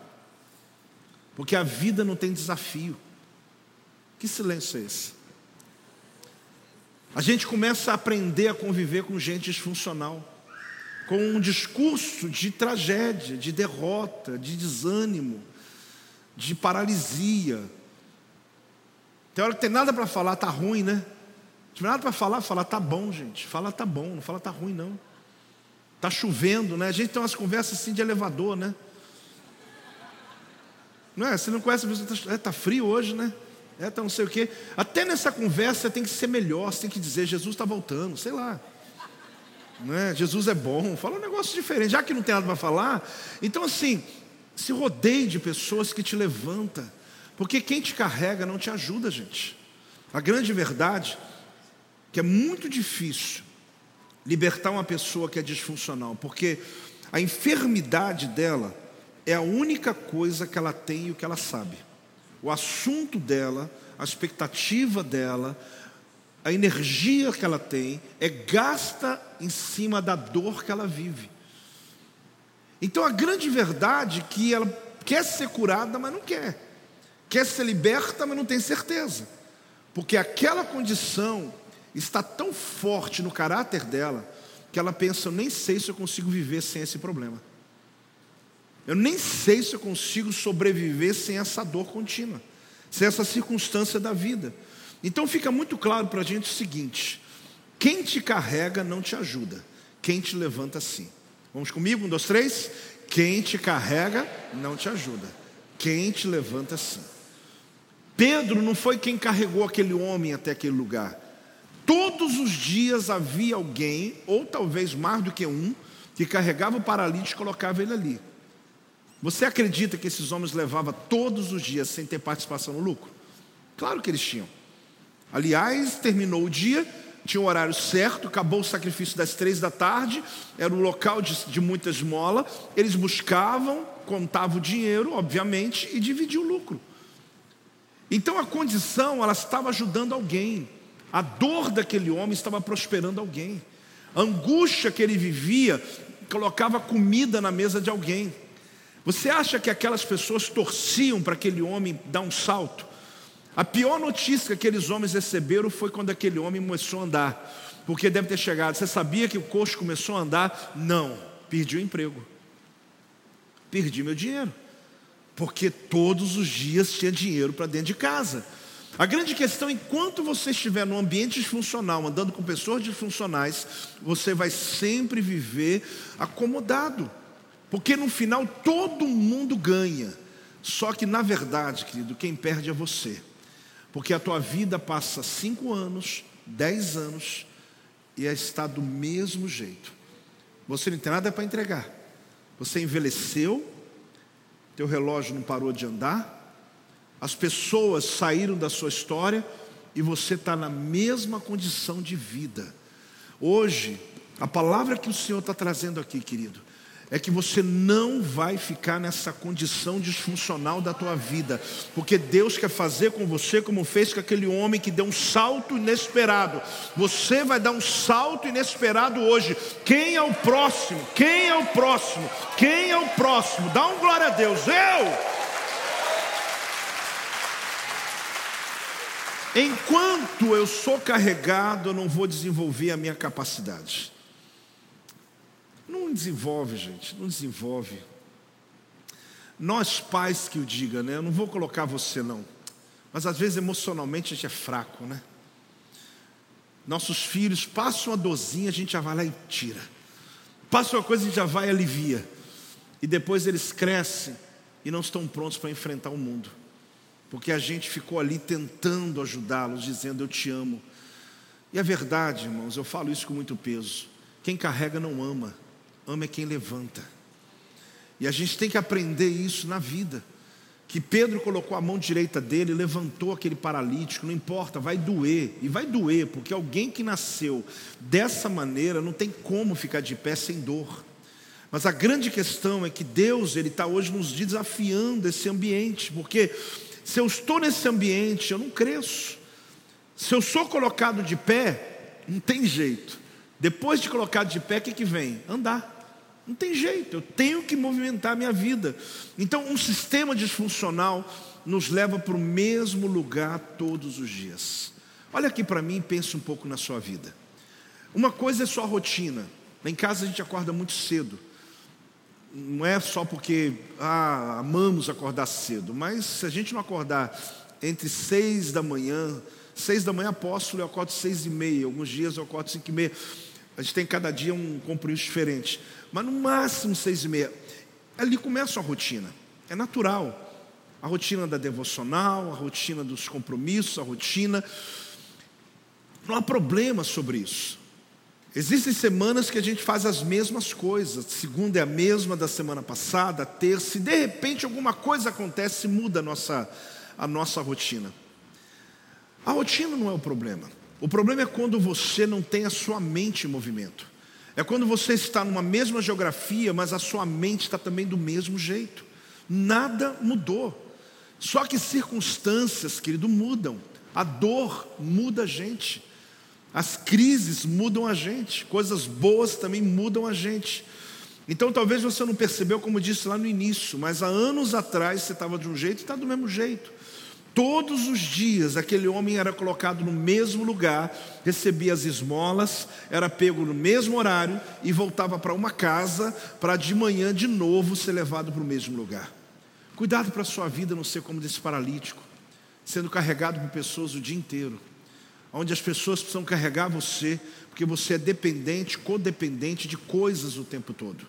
Porque a vida não tem desafio. Que silêncio é esse? A gente começa a aprender a conviver com gente disfuncional, com um discurso de tragédia, de derrota, de desânimo, de paralisia. Tem hora que tem nada para falar, tá ruim, né? Não tem nada para falar, falar tá bom, gente. Fala tá bom, não fala tá ruim não. Tá chovendo, né? A gente tem umas conversas assim de elevador, né? Não é? Você não conhece a pessoa, está é, tá frio hoje, né? É, tá não sei o quê. Até nessa conversa você tem que ser melhor, você tem que dizer, Jesus está voltando, sei lá. Não é? Jesus é bom, fala um negócio diferente, já que não tem nada para falar. Então, assim, se rodeie de pessoas que te levantam, porque quem te carrega não te ajuda, gente. A grande verdade é que é muito difícil libertar uma pessoa que é disfuncional, porque a enfermidade dela é a única coisa que ela tem e o que ela sabe. O assunto dela, a expectativa dela, a energia que ela tem é gasta em cima da dor que ela vive. Então a grande verdade é que ela quer ser curada, mas não quer. Quer ser liberta, mas não tem certeza. Porque aquela condição está tão forte no caráter dela que ela pensa: eu nem sei se eu consigo viver sem esse problema. Eu nem sei se eu consigo sobreviver sem essa dor contínua, sem essa circunstância da vida. Então fica muito claro para a gente o seguinte: quem te carrega não te ajuda, quem te levanta sim. Vamos comigo? Um, dois, três. Quem te carrega não te ajuda, quem te levanta sim. Pedro não foi quem carregou aquele homem até aquele lugar. Todos os dias havia alguém, ou talvez mais do que um, que carregava o paralítico e colocava ele ali. Você acredita que esses homens levavam todos os dias sem ter participação no lucro? Claro que eles tinham. Aliás, terminou o dia, tinha o horário certo, acabou o sacrifício das três da tarde, era um local de, de muita esmola. Eles buscavam, contavam o dinheiro, obviamente, e dividiam o lucro. Então a condição, ela estava ajudando alguém. A dor daquele homem estava prosperando alguém. A angústia que ele vivia colocava comida na mesa de alguém. Você acha que aquelas pessoas torciam para aquele homem dar um salto? A pior notícia que aqueles homens receberam foi quando aquele homem começou a andar, porque deve ter chegado. Você sabia que o coxo começou a andar? Não, perdi o emprego, perdi meu dinheiro, porque todos os dias tinha dinheiro para dentro de casa. A grande questão, enquanto você estiver num ambiente disfuncional, andando com pessoas disfuncionais, você vai sempre viver acomodado. Porque no final todo mundo ganha. Só que na verdade, querido, quem perde é você. Porque a tua vida passa cinco anos, dez anos e está do mesmo jeito. Você não tem nada para entregar. Você envelheceu, teu relógio não parou de andar, as pessoas saíram da sua história e você está na mesma condição de vida. Hoje, a palavra que o Senhor está trazendo aqui, querido, é que você não vai ficar nessa condição disfuncional da tua vida, porque Deus quer fazer com você como fez com aquele homem que deu um salto inesperado. Você vai dar um salto inesperado hoje. Quem é o próximo? Quem é o próximo? Quem é o próximo? Dá um glória a Deus. Eu! Enquanto eu sou carregado, eu não vou desenvolver a minha capacidade. Não desenvolve, gente, não desenvolve. Nós pais que o diga, né? Eu não vou colocar você não. Mas às vezes emocionalmente a gente é fraco, né? Nossos filhos passam uma dozinha, a gente já vai lá e tira. Passa uma coisa, a gente já vai e alivia. E depois eles crescem e não estão prontos para enfrentar o mundo. Porque a gente ficou ali tentando ajudá-los, dizendo eu te amo. E é verdade, irmãos, eu falo isso com muito peso. Quem carrega não ama ama é quem levanta. E a gente tem que aprender isso na vida. Que Pedro colocou a mão direita dele, levantou aquele paralítico, não importa, vai doer, e vai doer, porque alguém que nasceu dessa maneira não tem como ficar de pé sem dor. Mas a grande questão é que Deus, Ele está hoje nos desafiando esse ambiente, porque se eu estou nesse ambiente, eu não cresço. Se eu sou colocado de pé, não tem jeito. Depois de colocado de pé, o que, que vem? Andar. Não tem jeito, eu tenho que movimentar a minha vida. Então, um sistema disfuncional nos leva para o mesmo lugar todos os dias. Olha aqui para mim e pense um pouco na sua vida. Uma coisa é sua rotina. Em casa a gente acorda muito cedo. Não é só porque ah, amamos acordar cedo, mas se a gente não acordar entre seis da manhã, seis da manhã apóstolo, eu acordo seis e meia. Alguns dias eu acordo cinco e meia. A gente tem cada dia um compromisso diferente. Mas no máximo seis e meia. Ali começa a rotina. É natural. A rotina da devocional, a rotina dos compromissos, a rotina. Não há problema sobre isso. Existem semanas que a gente faz as mesmas coisas. Segunda é a mesma da semana passada, terça, e de repente alguma coisa acontece e muda a nossa, a nossa rotina. A rotina não é o problema. O problema é quando você não tem a sua mente em movimento. É quando você está numa mesma geografia, mas a sua mente está também do mesmo jeito. Nada mudou. Só que circunstâncias, querido, mudam. A dor muda a gente. As crises mudam a gente. Coisas boas também mudam a gente. Então talvez você não percebeu, como disse lá no início, mas há anos atrás você estava de um jeito e está do mesmo jeito. Todos os dias aquele homem era colocado no mesmo lugar, recebia as esmolas, era pego no mesmo horário e voltava para uma casa para de manhã de novo ser levado para o mesmo lugar. Cuidado para a sua vida não ser como desse paralítico, sendo carregado por pessoas o dia inteiro, onde as pessoas precisam carregar você, porque você é dependente, codependente de coisas o tempo todo.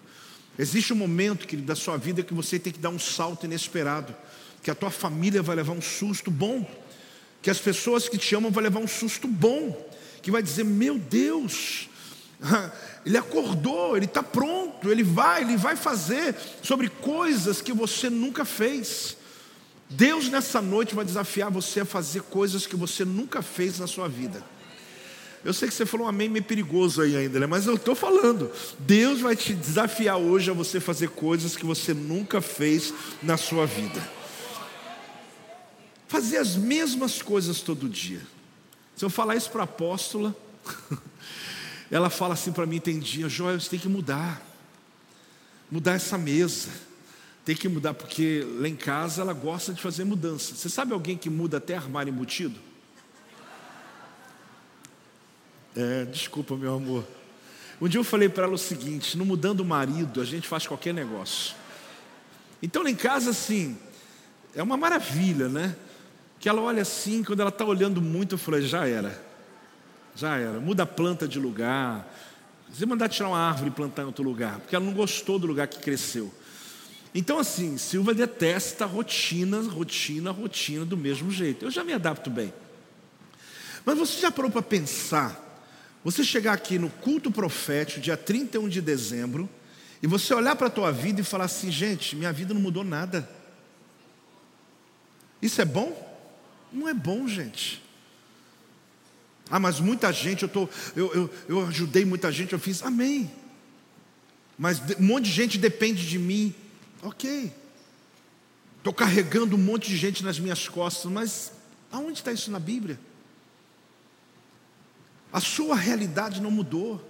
Existe um momento, querido, da sua vida que você tem que dar um salto inesperado que a tua família vai levar um susto bom, que as pessoas que te amam vão levar um susto bom, que vai dizer: Meu Deus, [laughs] ele acordou, ele está pronto, ele vai, ele vai fazer sobre coisas que você nunca fez. Deus nessa noite vai desafiar você a fazer coisas que você nunca fez na sua vida. Eu sei que você falou um amém meio perigoso aí ainda, né? mas eu estou falando. Deus vai te desafiar hoje a você fazer coisas que você nunca fez na sua vida fazer as mesmas coisas todo dia. Se eu falar isso para a apóstola, [laughs] ela fala assim para mim: tem dia, Joel, você tem que mudar, mudar essa mesa, tem que mudar, porque lá em casa ela gosta de fazer mudança. Você sabe alguém que muda até armário embutido? É, desculpa, meu amor. Um dia eu falei para ela o seguinte: no mudando o marido, a gente faz qualquer negócio. Então lá em casa, assim, é uma maravilha, né? Que ela olha assim, quando ela está olhando muito, eu falei, já era, já era, muda a planta de lugar. Você mandar tirar uma árvore e plantar em outro lugar, porque ela não gostou do lugar que cresceu. Então, assim, Silva detesta rotina, rotina, rotina do mesmo jeito. Eu já me adapto bem. Mas você já parou para pensar? Você chegar aqui no culto profético, dia 31 de dezembro, e você olhar para a tua vida e falar assim, gente, minha vida não mudou nada. Isso é bom? Não é bom, gente. Ah, mas muita gente, eu, tô, eu, eu, eu ajudei muita gente, eu fiz, amém. Mas um monte de gente depende de mim, ok. Estou carregando um monte de gente nas minhas costas, mas aonde está isso na Bíblia? A sua realidade não mudou.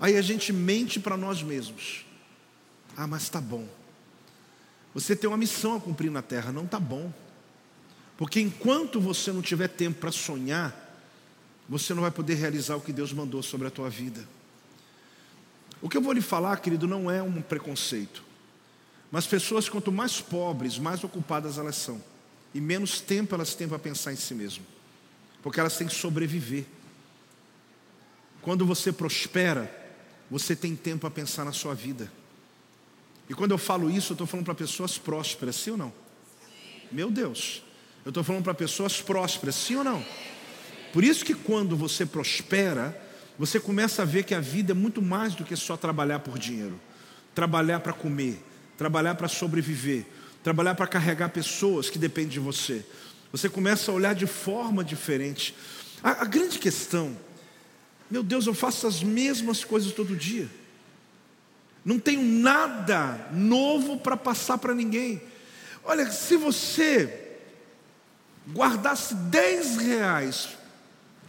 Aí a gente mente para nós mesmos. Ah, mas está bom. Você tem uma missão a cumprir na terra, não está bom. Porque enquanto você não tiver tempo para sonhar, você não vai poder realizar o que Deus mandou sobre a tua vida. O que eu vou lhe falar, querido, não é um preconceito. Mas pessoas, quanto mais pobres, mais ocupadas elas são. E menos tempo elas têm para pensar em si mesmo. Porque elas têm que sobreviver. Quando você prospera, você tem tempo para pensar na sua vida. E quando eu falo isso, eu estou falando para pessoas prósperas, sim ou não? Meu Deus. Eu estou falando para pessoas prósperas, sim ou não? Por isso que quando você prospera, você começa a ver que a vida é muito mais do que só trabalhar por dinheiro, trabalhar para comer, trabalhar para sobreviver, trabalhar para carregar pessoas que dependem de você. Você começa a olhar de forma diferente. A, a grande questão, meu Deus, eu faço as mesmas coisas todo dia. Não tenho nada novo para passar para ninguém. Olha, se você guardasse 10 reais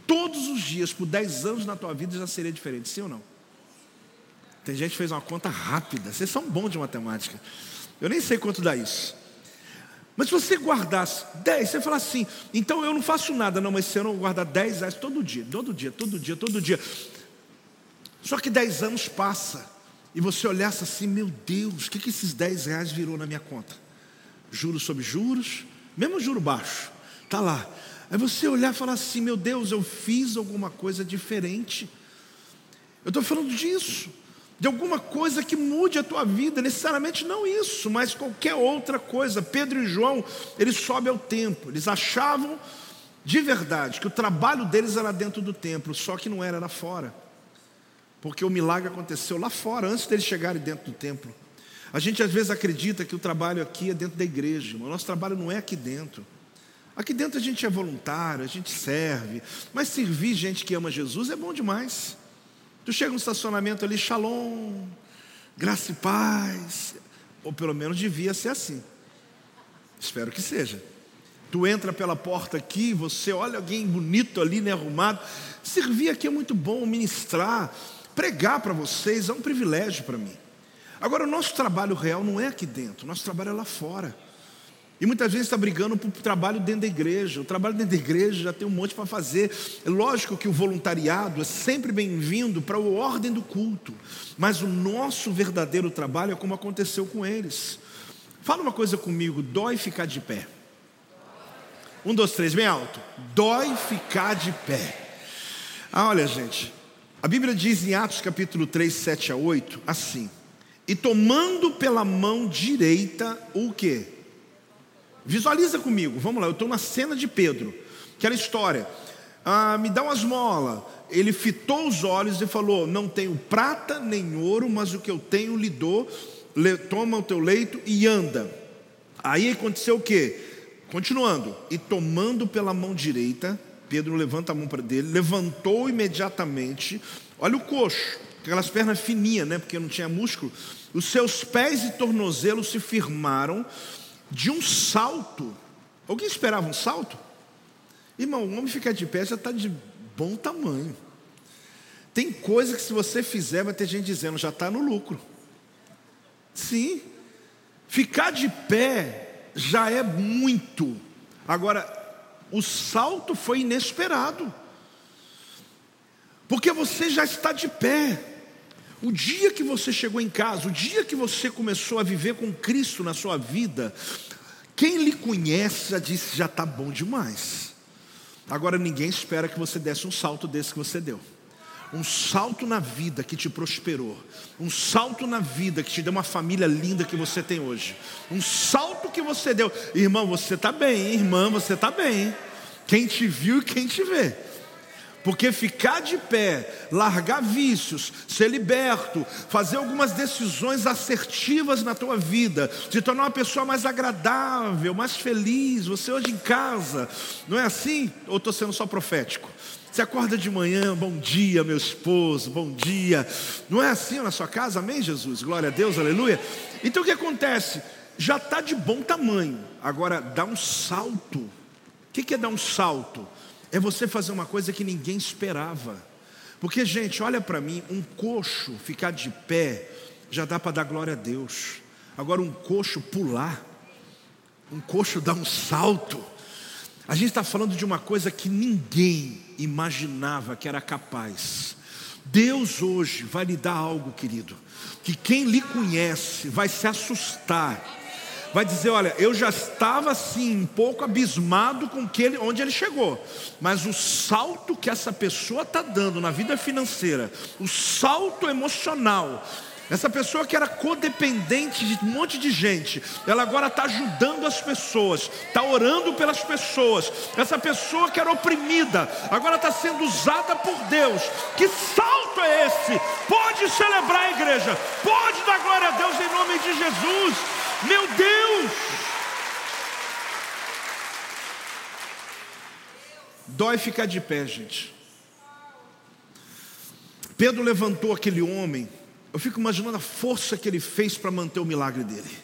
todos os dias por 10 anos na tua vida, já seria diferente, sim ou não? Tem gente que fez uma conta rápida. Vocês são bons de matemática. Eu nem sei quanto dá isso. Mas se você guardasse 10, você fala assim, então eu não faço nada, não, mas se eu não guardar 10 reais todo dia, todo dia, todo dia, todo dia. Só que 10 anos passa, e você olhasse assim, meu Deus, o que, que esses 10 reais virou na minha conta? Juros sobre juros, mesmo juro baixo, está lá. Aí você olhar e falar assim, meu Deus, eu fiz alguma coisa diferente. Eu estou falando disso de alguma coisa que mude a tua vida, necessariamente não isso, mas qualquer outra coisa. Pedro e João, eles sobem ao templo, eles achavam de verdade que o trabalho deles era dentro do templo, só que não era lá fora, porque o milagre aconteceu lá fora, antes deles chegarem dentro do templo. A gente às vezes acredita que o trabalho aqui é dentro da igreja, mas o nosso trabalho não é aqui dentro. Aqui dentro a gente é voluntário, a gente serve, mas servir gente que ama Jesus é bom demais. Tu chega no estacionamento ali, shalom, graça e paz. Ou pelo menos devia ser assim. Espero que seja. Tu entra pela porta aqui, você olha alguém bonito ali, né, arrumado. Servir aqui é muito bom, ministrar, pregar para vocês é um privilégio para mim. Agora, o nosso trabalho real não é aqui dentro, o nosso trabalho é lá fora. E muitas vezes está brigando por trabalho dentro da igreja. O trabalho dentro da igreja já tem um monte para fazer. É lógico que o voluntariado é sempre bem-vindo para a ordem do culto. Mas o nosso verdadeiro trabalho é como aconteceu com eles. Fala uma coisa comigo: dói ficar de pé. Um, dois, três, bem alto. Dói ficar de pé. Ah, olha, gente. A Bíblia diz em Atos capítulo 3, 7 a 8, assim: E tomando pela mão direita o que? Visualiza comigo, vamos lá, eu estou na cena de Pedro, aquela história. Ah, me dá uma esmola. Ele fitou os olhos e falou: Não tenho prata nem ouro, mas o que eu tenho lhe dou. Toma o teu leito e anda. Aí aconteceu o que? Continuando, e tomando pela mão direita, Pedro levanta a mão para dele, levantou imediatamente. Olha o coxo, aquelas pernas fininhas, né? Porque não tinha músculo. Os seus pés e tornozelos se firmaram de um salto. Alguém esperava um salto? Irmão, o homem ficar de pé já está de bom tamanho. Tem coisa que se você fizer, vai ter gente dizendo, já está no lucro. Sim. Ficar de pé já é muito. Agora, o salto foi inesperado. Porque você já está de pé. O dia que você chegou em casa, o dia que você começou a viver com Cristo na sua vida, quem lhe conhece já disse: já está bom demais. Agora ninguém espera que você desse um salto desse que você deu. Um salto na vida que te prosperou. Um salto na vida que te deu uma família linda que você tem hoje. Um salto que você deu. Irmão, você está bem, irmã, você está bem. Quem te viu e quem te vê. Porque ficar de pé, largar vícios, ser liberto, fazer algumas decisões assertivas na tua vida, te tornar uma pessoa mais agradável, mais feliz, você hoje em casa, não é assim? Ou estou sendo só profético? Você acorda de manhã, bom dia, meu esposo, bom dia. Não é assim na sua casa, amém, Jesus? Glória a Deus, aleluia. Então o que acontece? Já está de bom tamanho, agora dá um salto. O que é dar um salto? É você fazer uma coisa que ninguém esperava. Porque, gente, olha para mim, um coxo ficar de pé já dá para dar glória a Deus. Agora, um coxo pular, um coxo dar um salto. A gente está falando de uma coisa que ninguém imaginava que era capaz. Deus hoje vai lhe dar algo, querido, que quem lhe conhece vai se assustar vai dizer: Olha, eu já estava assim, um pouco abismado com que ele, onde ele chegou, mas o salto que essa pessoa está dando na vida financeira, o salto emocional, essa pessoa que era codependente de um monte de gente, ela agora está ajudando as pessoas, está orando pelas pessoas. Essa pessoa que era oprimida, agora está sendo usada por Deus. Que salto é esse? Pode celebrar a igreja, pode dar glória a Deus em nome de Jesus. Meu Deus! Dói ficar de pé, gente. Pedro levantou aquele homem. Eu fico imaginando a força que ele fez para manter o milagre dele.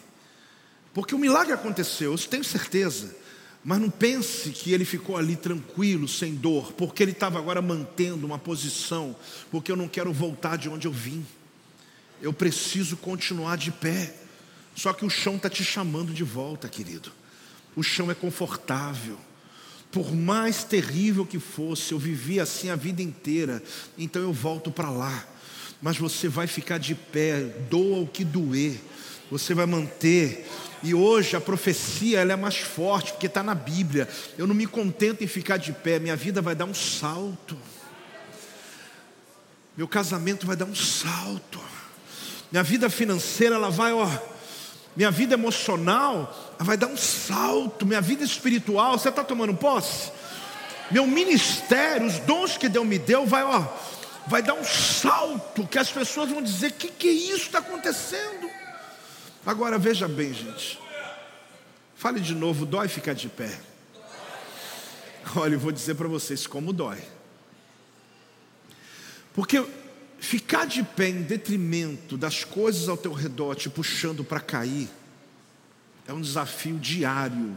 Porque o milagre aconteceu, eu tenho certeza. Mas não pense que ele ficou ali tranquilo, sem dor, porque ele estava agora mantendo uma posição, porque eu não quero voltar de onde eu vim. Eu preciso continuar de pé. Só que o chão está te chamando de volta, querido. O chão é confortável. Por mais terrível que fosse, eu vivi assim a vida inteira, então eu volto para lá. Mas você vai ficar de pé, doa o que doer, você vai manter. E hoje a profecia ela é mais forte, porque está na Bíblia. Eu não me contento em ficar de pé, minha vida vai dar um salto. Meu casamento vai dar um salto. Minha vida financeira ela vai, ó, minha vida emocional vai dar um salto, minha vida espiritual, você está tomando posse? Meu ministério, os dons que Deus me deu, vai, ó, vai dar um salto, que as pessoas vão dizer: que que é isso está acontecendo? Agora veja bem, gente. Fale de novo, dói ficar de pé. Olha, eu vou dizer para vocês como dói. Porque ficar de pé em detrimento das coisas ao teu redor te puxando para cair, é um desafio diário.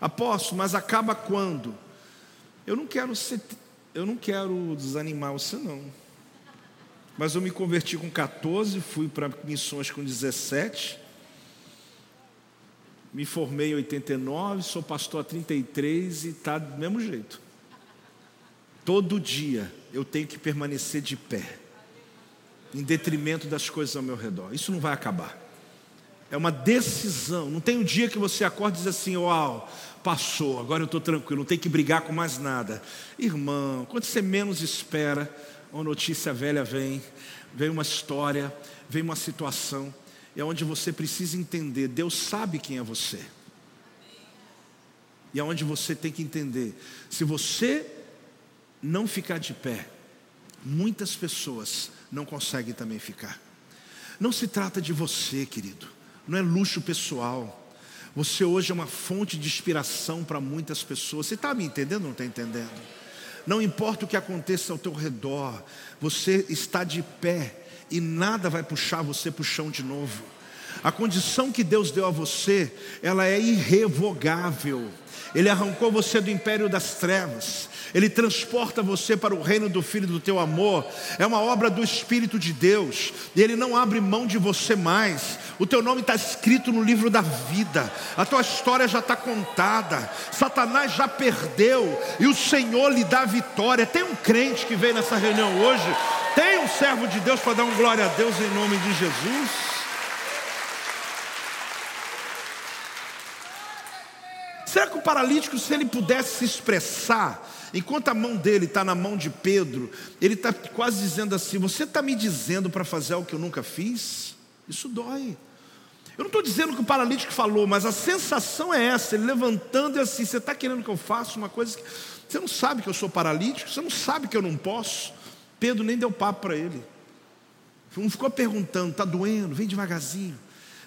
Aposto, mas acaba quando? Eu não quero ser, eu não quero desanimar você não. Mas eu me converti com 14, fui para missões com 17. Me formei em 89, sou pastor há 33 e está do mesmo jeito. Todo dia eu tenho que permanecer de pé, em detrimento das coisas ao meu redor. Isso não vai acabar. É uma decisão. Não tem um dia que você acorda e diz assim: Uau, passou, agora eu estou tranquilo, não tem que brigar com mais nada. Irmão, quando você menos espera, uma notícia velha vem, vem uma história, vem uma situação, é onde você precisa entender: Deus sabe quem é você. E é onde você tem que entender: se você não ficar de pé, muitas pessoas não conseguem também ficar. Não se trata de você, querido, não é luxo pessoal. Você hoje é uma fonte de inspiração para muitas pessoas. Você está me entendendo ou não está entendendo? Não importa o que aconteça ao teu redor, você está de pé e nada vai puxar você para o chão de novo. A condição que Deus deu a você, ela é irrevogável. Ele arrancou você do império das trevas, Ele transporta você para o reino do Filho do teu amor. É uma obra do Espírito de Deus, e Ele não abre mão de você mais. O teu nome está escrito no livro da vida, a tua história já está contada. Satanás já perdeu, e o Senhor lhe dá vitória. Tem um crente que veio nessa reunião hoje, tem um servo de Deus para dar um glória a Deus em nome de Jesus. Será que o paralítico, se ele pudesse se expressar, enquanto a mão dele está na mão de Pedro, ele está quase dizendo assim: Você está me dizendo para fazer algo que eu nunca fiz? Isso dói. Eu não estou dizendo que o paralítico falou, mas a sensação é essa, ele levantando e assim, você está querendo que eu faça uma coisa que. Você não sabe que eu sou paralítico, você não sabe que eu não posso. Pedro nem deu papo para ele. Não ficou perguntando, está doendo, vem devagarzinho.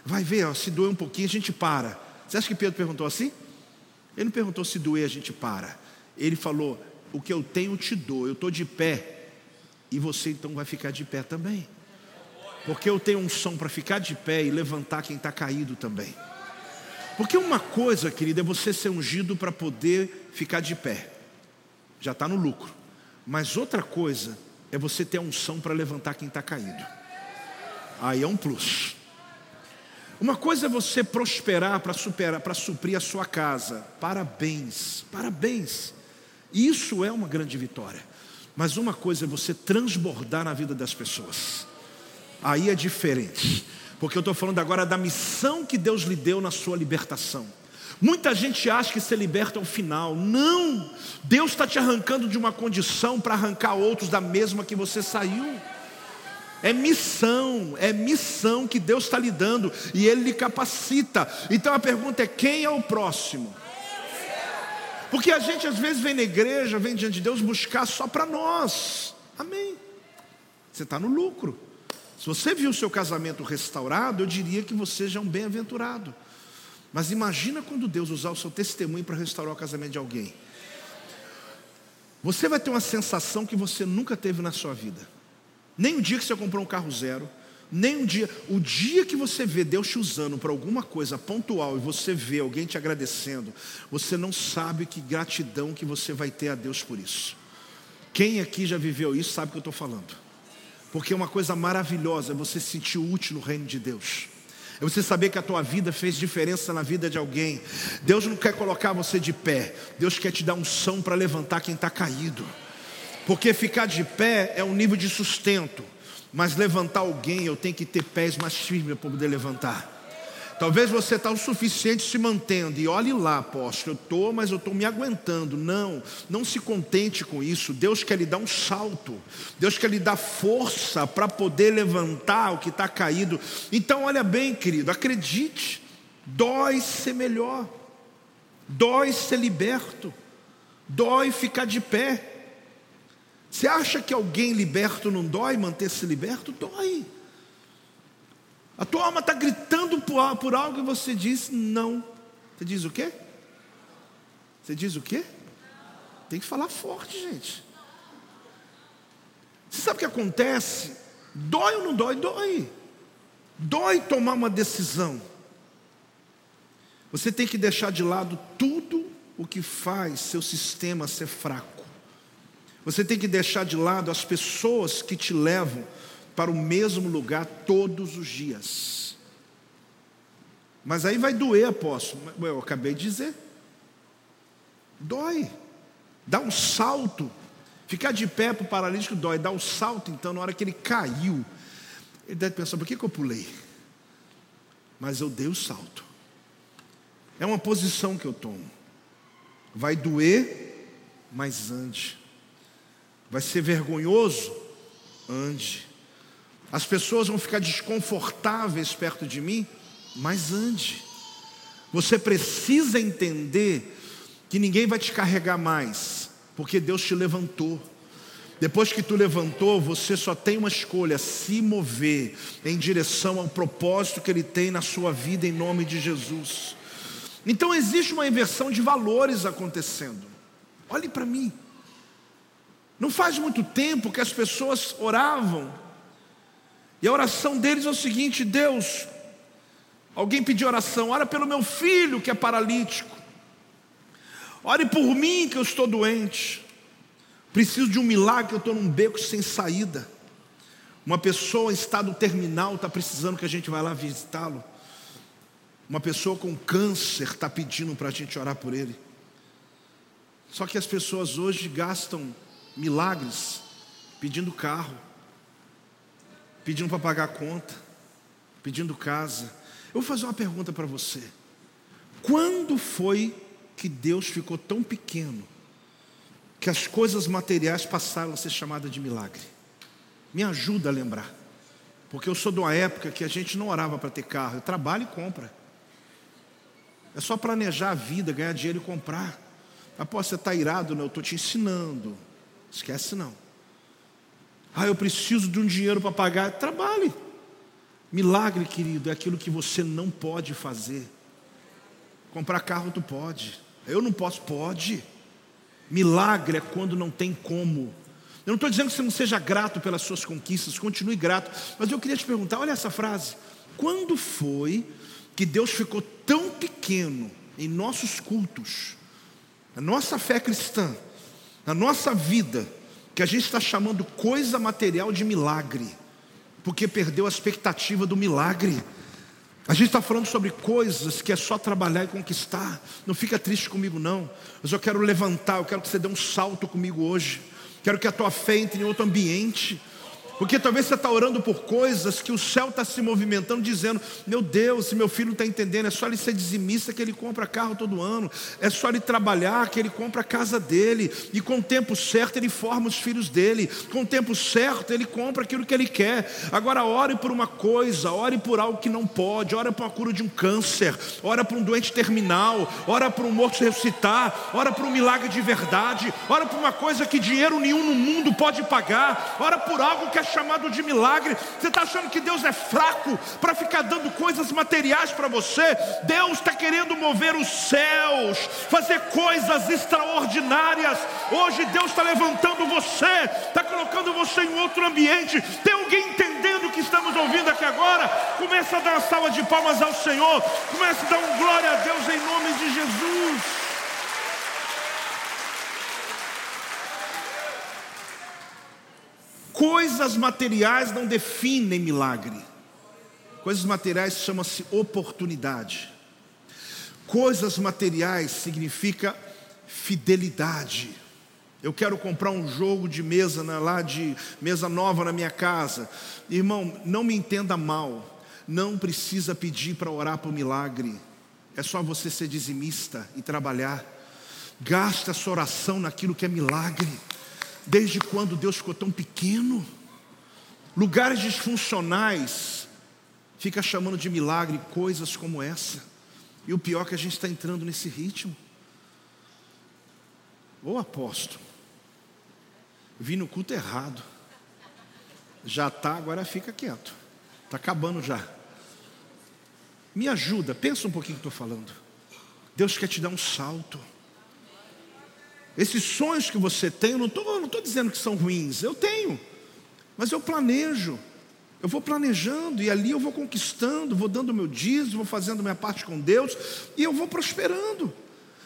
Vai ver, ó, se doer um pouquinho, a gente para. Você acha que Pedro perguntou assim? Ele não perguntou se doer a gente para. Ele falou: O que eu tenho te dou, eu estou de pé. E você então vai ficar de pé também. Porque eu tenho um som para ficar de pé e levantar quem está caído também. Porque uma coisa, querida, é você ser ungido para poder ficar de pé. Já está no lucro. Mas outra coisa é você ter a unção para levantar quem está caído. Aí é um plus. Uma coisa é você prosperar para superar, para suprir a sua casa. Parabéns, parabéns. Isso é uma grande vitória. Mas uma coisa é você transbordar na vida das pessoas. Aí é diferente. Porque eu estou falando agora da missão que Deus lhe deu na sua libertação. Muita gente acha que ser liberta é o final. Não! Deus está te arrancando de uma condição para arrancar outros da mesma que você saiu. É missão, é missão que Deus está lhe dando e Ele lhe capacita. Então a pergunta é: quem é o próximo? Porque a gente às vezes vem na igreja, vem diante de Deus buscar só para nós. Amém. Você está no lucro. Se você viu o seu casamento restaurado, eu diria que você já é um bem-aventurado. Mas imagina quando Deus usar o seu testemunho para restaurar o casamento de alguém. Você vai ter uma sensação que você nunca teve na sua vida. Nem o dia que você comprou um carro zero, nem um dia, o dia que você vê Deus te usando para alguma coisa pontual e você vê alguém te agradecendo, você não sabe que gratidão que você vai ter a Deus por isso. Quem aqui já viveu isso sabe o que eu estou falando. Porque uma coisa maravilhosa é você se sentir útil no reino de Deus. É você saber que a tua vida fez diferença na vida de alguém. Deus não quer colocar você de pé. Deus quer te dar um som para levantar quem está caído. Porque ficar de pé é um nível de sustento. Mas levantar alguém, eu tenho que ter pés mais firmes para poder levantar. Talvez você está o suficiente se mantendo, e olhe lá, apóstolo, eu estou, mas eu estou me aguentando. Não, não se contente com isso. Deus quer lhe dar um salto, Deus quer lhe dar força para poder levantar o que está caído. Então, olha bem, querido, acredite, dói ser melhor, dói ser liberto, dói ficar de pé. Você acha que alguém liberto não dói manter-se liberto? Dói. A tua alma está gritando por, algo e você diz não. Você diz o quê? Você diz o quê? Tem que falar forte, gente. Você sabe o que acontece? Dói ou não dói? Dói. Dói tomar uma decisão. Você tem que deixar de lado tudo o que faz seu sistema ser fraco. Você tem que deixar de lado as pessoas que te levam para o mesmo lugar todos os dias. Mas aí vai doer, apóstolo. Eu acabei de dizer. Dói. Dá um salto. Ficar de pé para o paralítico dói. Dá um salto, então, na hora que ele caiu. Ele deve pensar: por que, que eu pulei? Mas eu dei o salto. É uma posição que eu tomo. Vai doer, mas ande. Vai ser vergonhoso? Ande. As pessoas vão ficar desconfortáveis perto de mim, mas ande. Você precisa entender que ninguém vai te carregar mais, porque Deus te levantou. Depois que tu levantou, você só tem uma escolha: se mover em direção ao propósito que Ele tem na sua vida, em nome de Jesus. Então existe uma inversão de valores acontecendo. Olhe para mim. Não faz muito tempo que as pessoas oravam e a oração deles é o seguinte: Deus, alguém pediu oração, ora pelo meu filho que é paralítico, ore por mim que eu estou doente, preciso de um milagre, eu estou num beco sem saída. Uma pessoa em estado terminal está precisando que a gente vá lá visitá-lo. Uma pessoa com câncer está pedindo para a gente orar por ele. Só que as pessoas hoje gastam milagres pedindo carro, pedindo para pagar a conta, pedindo casa. Eu vou fazer uma pergunta para você. Quando foi que Deus ficou tão pequeno que as coisas materiais passaram a ser chamadas de milagre? Me ajuda a lembrar. Porque eu sou de uma época que a gente não orava para ter carro, eu trabalho e compra. É só planejar a vida, ganhar dinheiro e comprar. Após você está irado, não, eu estou te ensinando. Esquece não. Ah, eu preciso de um dinheiro para pagar. Trabalhe. Milagre, querido, é aquilo que você não pode fazer. Comprar carro tu pode. Eu não posso, pode. Milagre é quando não tem como. Eu não estou dizendo que você não seja grato pelas suas conquistas, continue grato. Mas eu queria te perguntar: olha essa frase. Quando foi que Deus ficou tão pequeno em nossos cultos, na nossa fé cristã, na nossa vida, que a gente está chamando coisa material de milagre, porque perdeu a expectativa do milagre. A gente está falando sobre coisas que é só trabalhar e conquistar. Não fica triste comigo, não. Mas eu quero levantar, eu quero que você dê um salto comigo hoje. Quero que a tua fé entre em outro ambiente. Porque talvez você está orando por coisas que o céu está se movimentando, dizendo: Meu Deus, se meu filho está entendendo, é só ele ser dizimista que ele compra carro todo ano, é só ele trabalhar que ele compra a casa dele, e com o tempo certo ele forma os filhos dele, com o tempo certo ele compra aquilo que ele quer. Agora, ore por uma coisa, ore por algo que não pode, ore por a cura de um câncer, ore por um doente terminal, ore por um morto ressuscitar, ore por um milagre de verdade, ore por uma coisa que dinheiro nenhum no mundo pode pagar, ore por algo que a chamado de milagre. Você está achando que Deus é fraco para ficar dando coisas materiais para você? Deus está querendo mover os céus, fazer coisas extraordinárias. Hoje Deus está levantando você, está colocando você em outro ambiente. Tem alguém entendendo o que estamos ouvindo aqui agora? Começa a dar uma salva de palmas ao Senhor. Começa a dar um glória a Deus em nome de Jesus. Coisas materiais não definem milagre. Coisas materiais chama-se oportunidade. Coisas materiais significa fidelidade. Eu quero comprar um jogo de mesa né, lá de mesa nova na minha casa. Irmão, não me entenda mal. Não precisa pedir para orar por milagre. É só você ser dizimista e trabalhar. Gasta a sua oração naquilo que é milagre. Desde quando Deus ficou tão pequeno? Lugares disfuncionais fica chamando de milagre coisas como essa. E o pior é que a gente está entrando nesse ritmo. Ô apóstolo, vim no culto errado. Já está, agora fica quieto. Está acabando já. Me ajuda, pensa um pouquinho que estou falando. Deus quer te dar um salto. Esses sonhos que você tem, eu não estou dizendo que são ruins, eu tenho, mas eu planejo, eu vou planejando e ali eu vou conquistando, vou dando meu dízimo, vou fazendo minha parte com Deus e eu vou prosperando.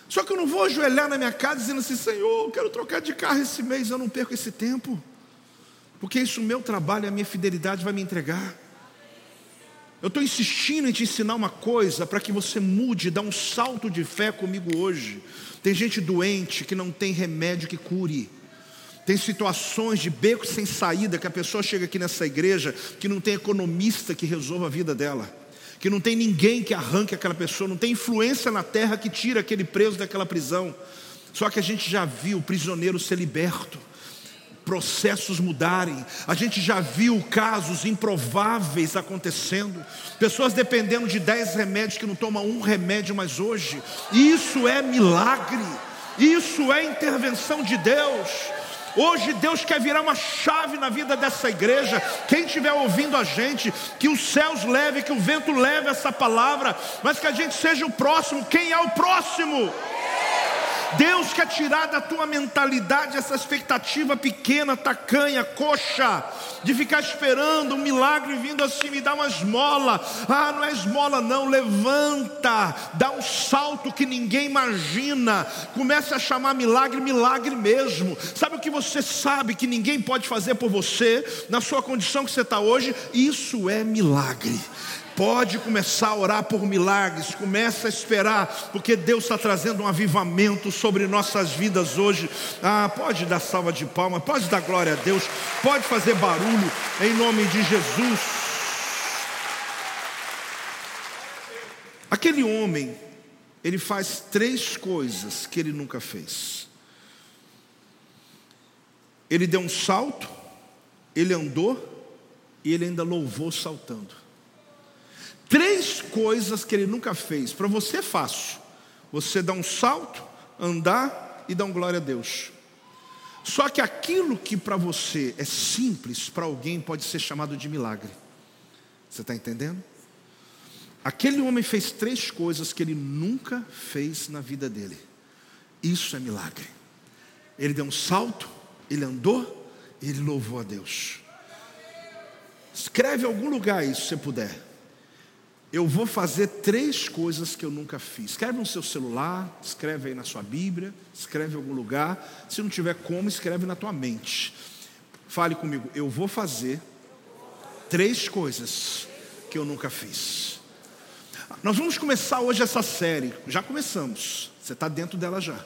Só que eu não vou ajoelhar na minha casa dizendo assim: Senhor, eu quero trocar de carro esse mês, eu não perco esse tempo, porque isso, o meu trabalho, a minha fidelidade vai me entregar. Eu estou insistindo em te ensinar uma coisa para que você mude, dá um salto de fé comigo hoje. Tem gente doente que não tem remédio que cure. Tem situações de beco sem saída que a pessoa chega aqui nessa igreja que não tem economista que resolva a vida dela. Que não tem ninguém que arranque aquela pessoa, não tem influência na terra que tira aquele preso daquela prisão. Só que a gente já viu o prisioneiro ser liberto processos mudarem. A gente já viu casos improváveis acontecendo, pessoas dependendo de dez remédios que não tomam um remédio mais hoje. Isso é milagre, isso é intervenção de Deus. Hoje Deus quer virar uma chave na vida dessa igreja. Quem estiver ouvindo a gente, que os céus leve, que o vento leve essa palavra, mas que a gente seja o próximo. Quem é o próximo? Deus quer tirar da tua mentalidade essa expectativa pequena, tacanha, coxa, de ficar esperando um milagre vindo assim, me dá uma esmola. Ah, não é esmola, não. Levanta, dá um salto que ninguém imagina. Comece a chamar milagre, milagre mesmo. Sabe o que você sabe que ninguém pode fazer por você, na sua condição que você está hoje? Isso é milagre. Pode começar a orar por milagres, começa a esperar, porque Deus está trazendo um avivamento sobre nossas vidas hoje. Ah, pode dar salva de palmas, pode dar glória a Deus, pode fazer barulho em nome de Jesus. Aquele homem, ele faz três coisas que ele nunca fez. Ele deu um salto, ele andou e ele ainda louvou saltando. Três coisas que ele nunca fez. Para você é fácil. Você dá um salto, andar e dar um glória a Deus. Só que aquilo que para você é simples, para alguém pode ser chamado de milagre. Você está entendendo? Aquele homem fez três coisas que ele nunca fez na vida dele. Isso é milagre. Ele deu um salto, ele andou, ele louvou a Deus. Escreve em algum lugar isso, se puder eu vou fazer três coisas que eu nunca fiz. Escreve no seu celular, escreve aí na sua Bíblia, escreve em algum lugar. Se não tiver como, escreve na tua mente. Fale comigo, eu vou fazer três coisas que eu nunca fiz. Nós vamos começar hoje essa série. Já começamos. Você está dentro dela já.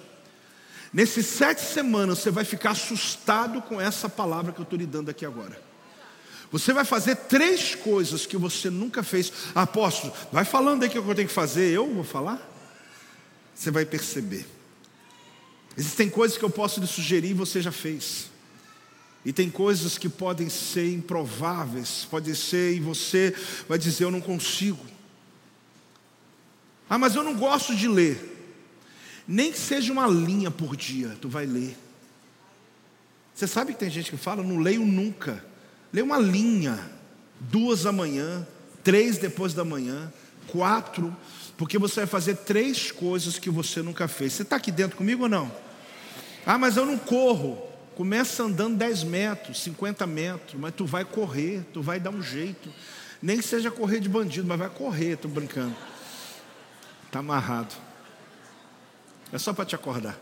Nesses sete semanas você vai ficar assustado com essa palavra que eu estou lhe dando aqui agora. Você vai fazer três coisas que você nunca fez. Apóstolo, vai falando aí o que eu tenho que fazer, eu vou falar? Você vai perceber. Existem coisas que eu posso lhe sugerir e você já fez. E tem coisas que podem ser improváveis, pode ser e você vai dizer eu não consigo. Ah, mas eu não gosto de ler. Nem que seja uma linha por dia, tu vai ler. Você sabe que tem gente que fala, não leio nunca. Lê uma linha, duas da manhã, três depois da manhã, quatro, porque você vai fazer três coisas que você nunca fez. Você está aqui dentro comigo ou não? Ah, mas eu não corro. Começa andando 10 metros, 50 metros, mas tu vai correr, tu vai dar um jeito. Nem que seja correr de bandido, mas vai correr, estou brincando. Está amarrado. É só para te acordar.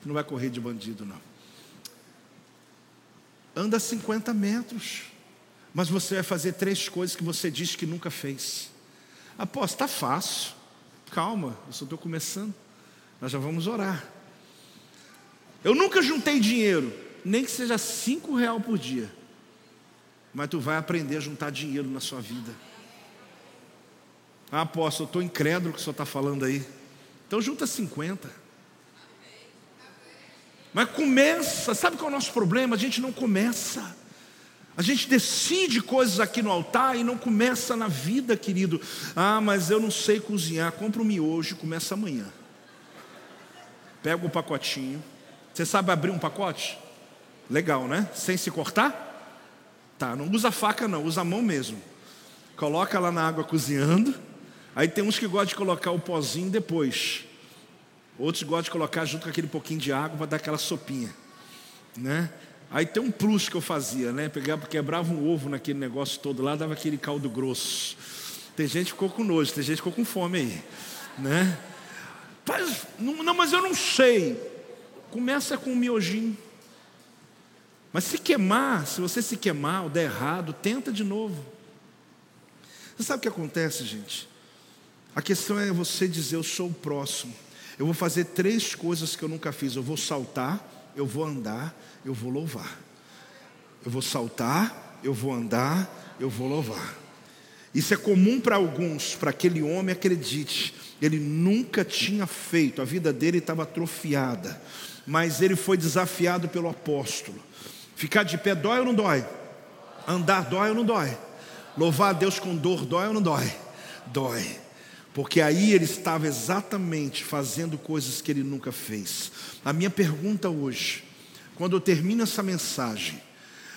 Tu não vai correr de bandido, não. Anda 50 metros, mas você vai fazer três coisas que você diz que nunca fez. Apóstolo, está fácil. Calma, eu só estou começando. Nós já vamos orar. Eu nunca juntei dinheiro, nem que seja cinco real por dia. Mas tu vai aprender a juntar dinheiro na sua vida. Ah, apóstolo, eu estou incrédulo que o senhor está falando aí. Então junta 50. Mas começa, sabe qual é o nosso problema? A gente não começa. A gente decide coisas aqui no altar e não começa na vida, querido. Ah, mas eu não sei cozinhar. Compra um miojo, começa amanhã. Pega o pacotinho. Você sabe abrir um pacote? Legal, né? Sem se cortar? Tá, não usa faca não, usa a mão mesmo. Coloca lá na água cozinhando. Aí tem uns que gostam de colocar o pozinho depois. Outros gostam de colocar junto com aquele pouquinho de água para dar aquela sopinha, né? Aí tem um plus que eu fazia, né? Pegava, quebrava um ovo naquele negócio todo lá, dava aquele caldo grosso. Tem gente que ficou com nojo, tem gente que ficou com fome aí, né? Mas, não, mas eu não sei. Começa com um miojinho. Mas se queimar, se você se queimar ou der errado, tenta de novo. Você sabe o que acontece, gente? A questão é você dizer: Eu sou o próximo. Eu vou fazer três coisas que eu nunca fiz. Eu vou saltar, eu vou andar, eu vou louvar. Eu vou saltar, eu vou andar, eu vou louvar. Isso é comum para alguns, para aquele homem, acredite, ele nunca tinha feito, a vida dele estava atrofiada, mas ele foi desafiado pelo apóstolo. Ficar de pé dói ou não dói? Andar dói ou não dói? Louvar a Deus com dor dói ou não dói? Dói. Porque aí ele estava exatamente fazendo coisas que ele nunca fez. A minha pergunta hoje, quando eu termino essa mensagem,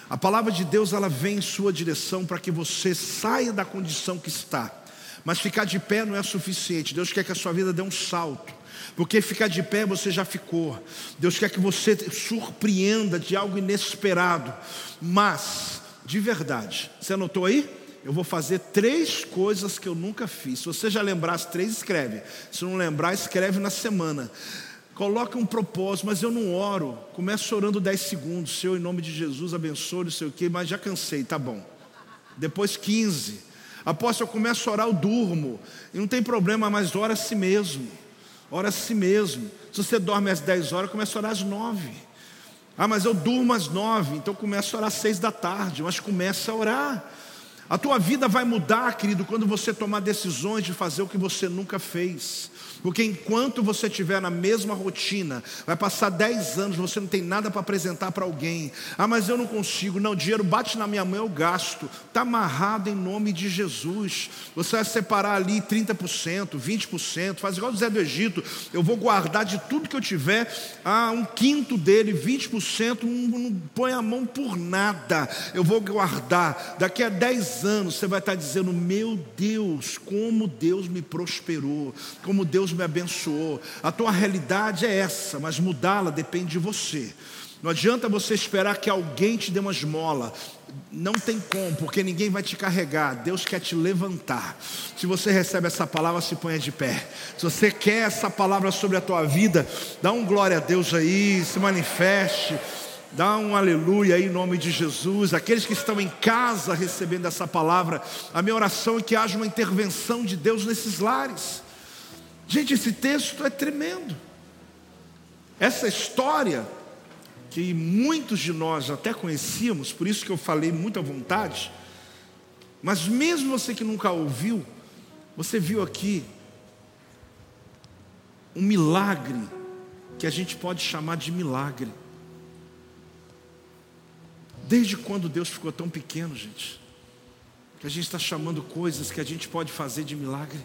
a palavra de Deus ela vem em sua direção para que você saia da condição que está. Mas ficar de pé não é suficiente. Deus quer que a sua vida dê um salto. Porque ficar de pé você já ficou. Deus quer que você surpreenda de algo inesperado. Mas, de verdade, você anotou aí? Eu vou fazer três coisas que eu nunca fiz. Se você já lembrar as três, escreve. Se não lembrar, escreve na semana. Coloque um propósito, mas eu não oro. Começo orando 10 segundos. Senhor, em nome de Jesus, abençoe, não sei o quê, mas já cansei, tá bom. Depois 15. Após eu começo a orar, eu durmo. E não tem problema, mas ora a si mesmo. Ora a si mesmo. Se você dorme às 10 horas, começa a orar às 9. Ah, mas eu durmo às 9, então começa a orar às 6 da tarde, mas começa a orar. A tua vida vai mudar, querido, quando você tomar decisões de fazer o que você nunca fez. Porque enquanto você estiver na mesma rotina, vai passar 10 anos, você não tem nada para apresentar para alguém. Ah, mas eu não consigo. Não, o dinheiro bate na minha mão, eu gasto. Está amarrado em nome de Jesus. Você vai separar ali 30%, 20%, faz igual o Zé do Egito. Eu vou guardar de tudo que eu tiver, ah, um quinto dele, 20%, não, não põe a mão por nada. Eu vou guardar. Daqui a 10 anos você vai estar dizendo: Meu Deus, como Deus me prosperou, como Deus Deus me abençoou. A tua realidade é essa, mas mudá-la depende de você. Não adianta você esperar que alguém te dê uma esmola. Não tem como, porque ninguém vai te carregar. Deus quer te levantar. Se você recebe essa palavra, se ponha de pé. Se você quer essa palavra sobre a tua vida, dá um glória a Deus aí, se manifeste. Dá um aleluia aí em nome de Jesus. Aqueles que estão em casa recebendo essa palavra, a minha oração é que haja uma intervenção de Deus nesses lares. Gente, esse texto é tremendo. Essa história, que muitos de nós até conhecíamos, por isso que eu falei muito à vontade, mas mesmo você que nunca ouviu, você viu aqui um milagre, que a gente pode chamar de milagre. Desde quando Deus ficou tão pequeno, gente, que a gente está chamando coisas que a gente pode fazer de milagre.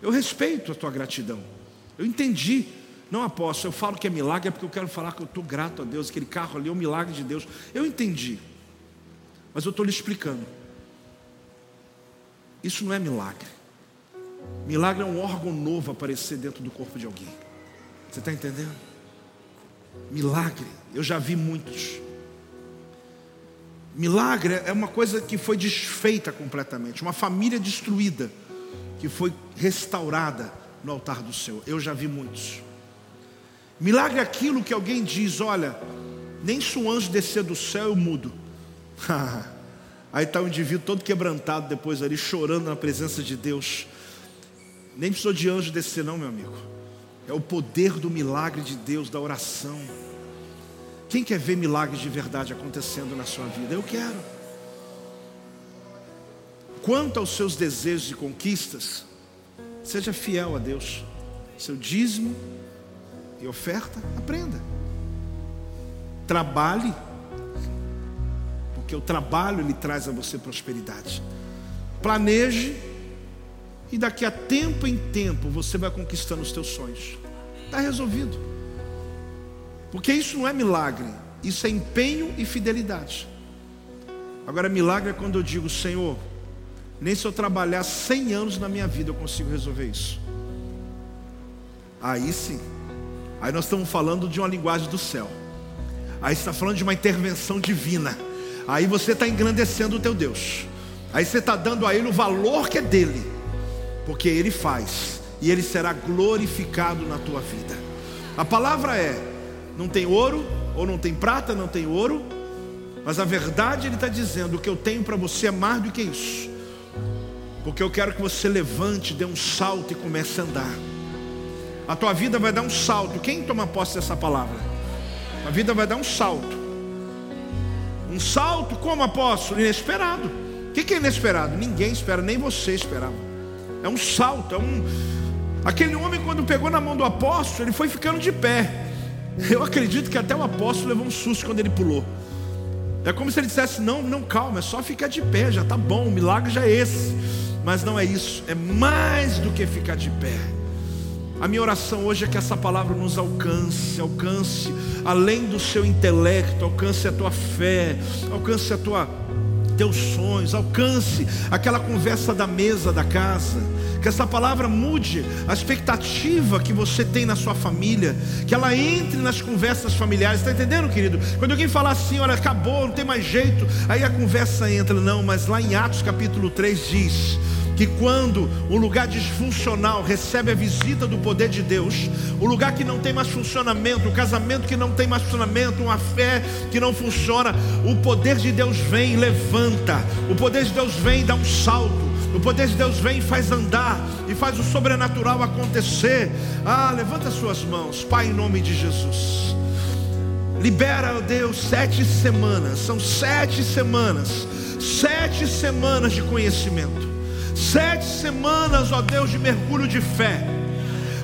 Eu respeito a tua gratidão. Eu entendi. Não aposto, eu falo que é milagre é porque eu quero falar que eu estou grato a Deus, aquele carro ali é um milagre de Deus. Eu entendi. Mas eu estou lhe explicando. Isso não é milagre. Milagre é um órgão novo aparecer dentro do corpo de alguém. Você está entendendo? Milagre, eu já vi muitos. Milagre é uma coisa que foi desfeita completamente, uma família destruída que foi restaurada no altar do Senhor. Eu já vi muitos. Milagre é aquilo que alguém diz: olha, Nem se um anjo descer do céu, eu mudo. [laughs] Aí está o indivíduo todo quebrantado depois ali, chorando na presença de Deus. Nem precisou de anjo descer, não, meu amigo. É o poder do milagre de Deus, da oração. Quem quer ver milagres de verdade acontecendo na sua vida? Eu quero. Quanto aos seus desejos e conquistas, seja fiel a Deus. Seu dízimo e oferta, aprenda. Trabalhe, porque o trabalho ele traz a você prosperidade. Planeje e daqui a tempo em tempo você vai conquistando os teus sonhos. Está resolvido. Porque isso não é milagre, isso é empenho e fidelidade. Agora, milagre é quando eu digo, Senhor, nem se eu trabalhar 100 anos na minha vida eu consigo resolver isso. Aí sim. Aí nós estamos falando de uma linguagem do céu. Aí está falando de uma intervenção divina. Aí você está engrandecendo o teu Deus. Aí você está dando a Ele o valor que é dele. Porque Ele faz. E Ele será glorificado na tua vida. A palavra é: não tem ouro, ou não tem prata, não tem ouro. Mas a verdade Ele está dizendo: o que eu tenho para você é mais do que isso. Porque eu quero que você levante, dê um salto e comece a andar. A tua vida vai dar um salto. Quem toma posse dessa palavra? A vida vai dar um salto. Um salto como apóstolo? Inesperado. O que é inesperado? Ninguém espera, nem você esperava. É um salto, é um. Aquele homem, quando pegou na mão do apóstolo, ele foi ficando de pé. Eu acredito que até o apóstolo levou um susto quando ele pulou. É como se ele dissesse: Não, não, calma, é só ficar de pé, já está bom, o milagre já é esse. Mas não é isso, é mais do que ficar de pé. A minha oração hoje é que essa palavra nos alcance, alcance além do seu intelecto, alcance a tua fé, alcance a tua teus sonhos, alcance aquela conversa da mesa da casa. Que essa palavra mude a expectativa que você tem na sua família, que ela entre nas conversas familiares. Está entendendo, querido? Quando alguém falar assim, olha, acabou, não tem mais jeito, aí a conversa entra. Não, mas lá em Atos capítulo 3 diz: que quando o lugar disfuncional recebe a visita do poder de Deus, o lugar que não tem mais funcionamento, o casamento que não tem mais funcionamento, uma fé que não funciona, o poder de Deus vem e levanta, o poder de Deus vem e dá um salto. O poder de Deus vem e faz andar e faz o sobrenatural acontecer. Ah, levanta suas mãos, Pai, em nome de Jesus. Libera, ó Deus, sete semanas. São sete semanas. Sete semanas de conhecimento. Sete semanas, ó Deus, de mergulho de fé.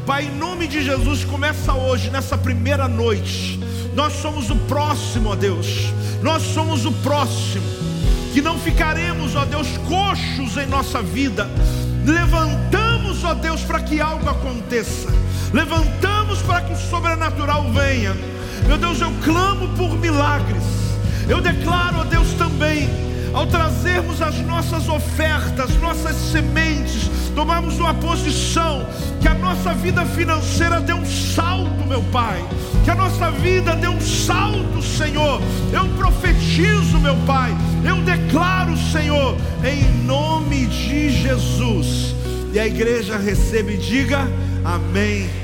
Pai, em nome de Jesus, começa hoje, nessa primeira noite. Nós somos o próximo, ó Deus. Nós somos o próximo. Que não ficaremos, ó Deus, coxos em nossa vida. Levantamos, ó Deus, para que algo aconteça. Levantamos para que o sobrenatural venha. Meu Deus, eu clamo por milagres. Eu declaro, ó Deus, também ao trazermos as nossas ofertas, nossas sementes, tomarmos uma posição, que a nossa vida financeira dê um salto, meu Pai, que a nossa vida dê um salto, Senhor. Eu profetizo, meu Pai, eu declaro, Senhor, em nome de Jesus. E a igreja recebe e diga amém.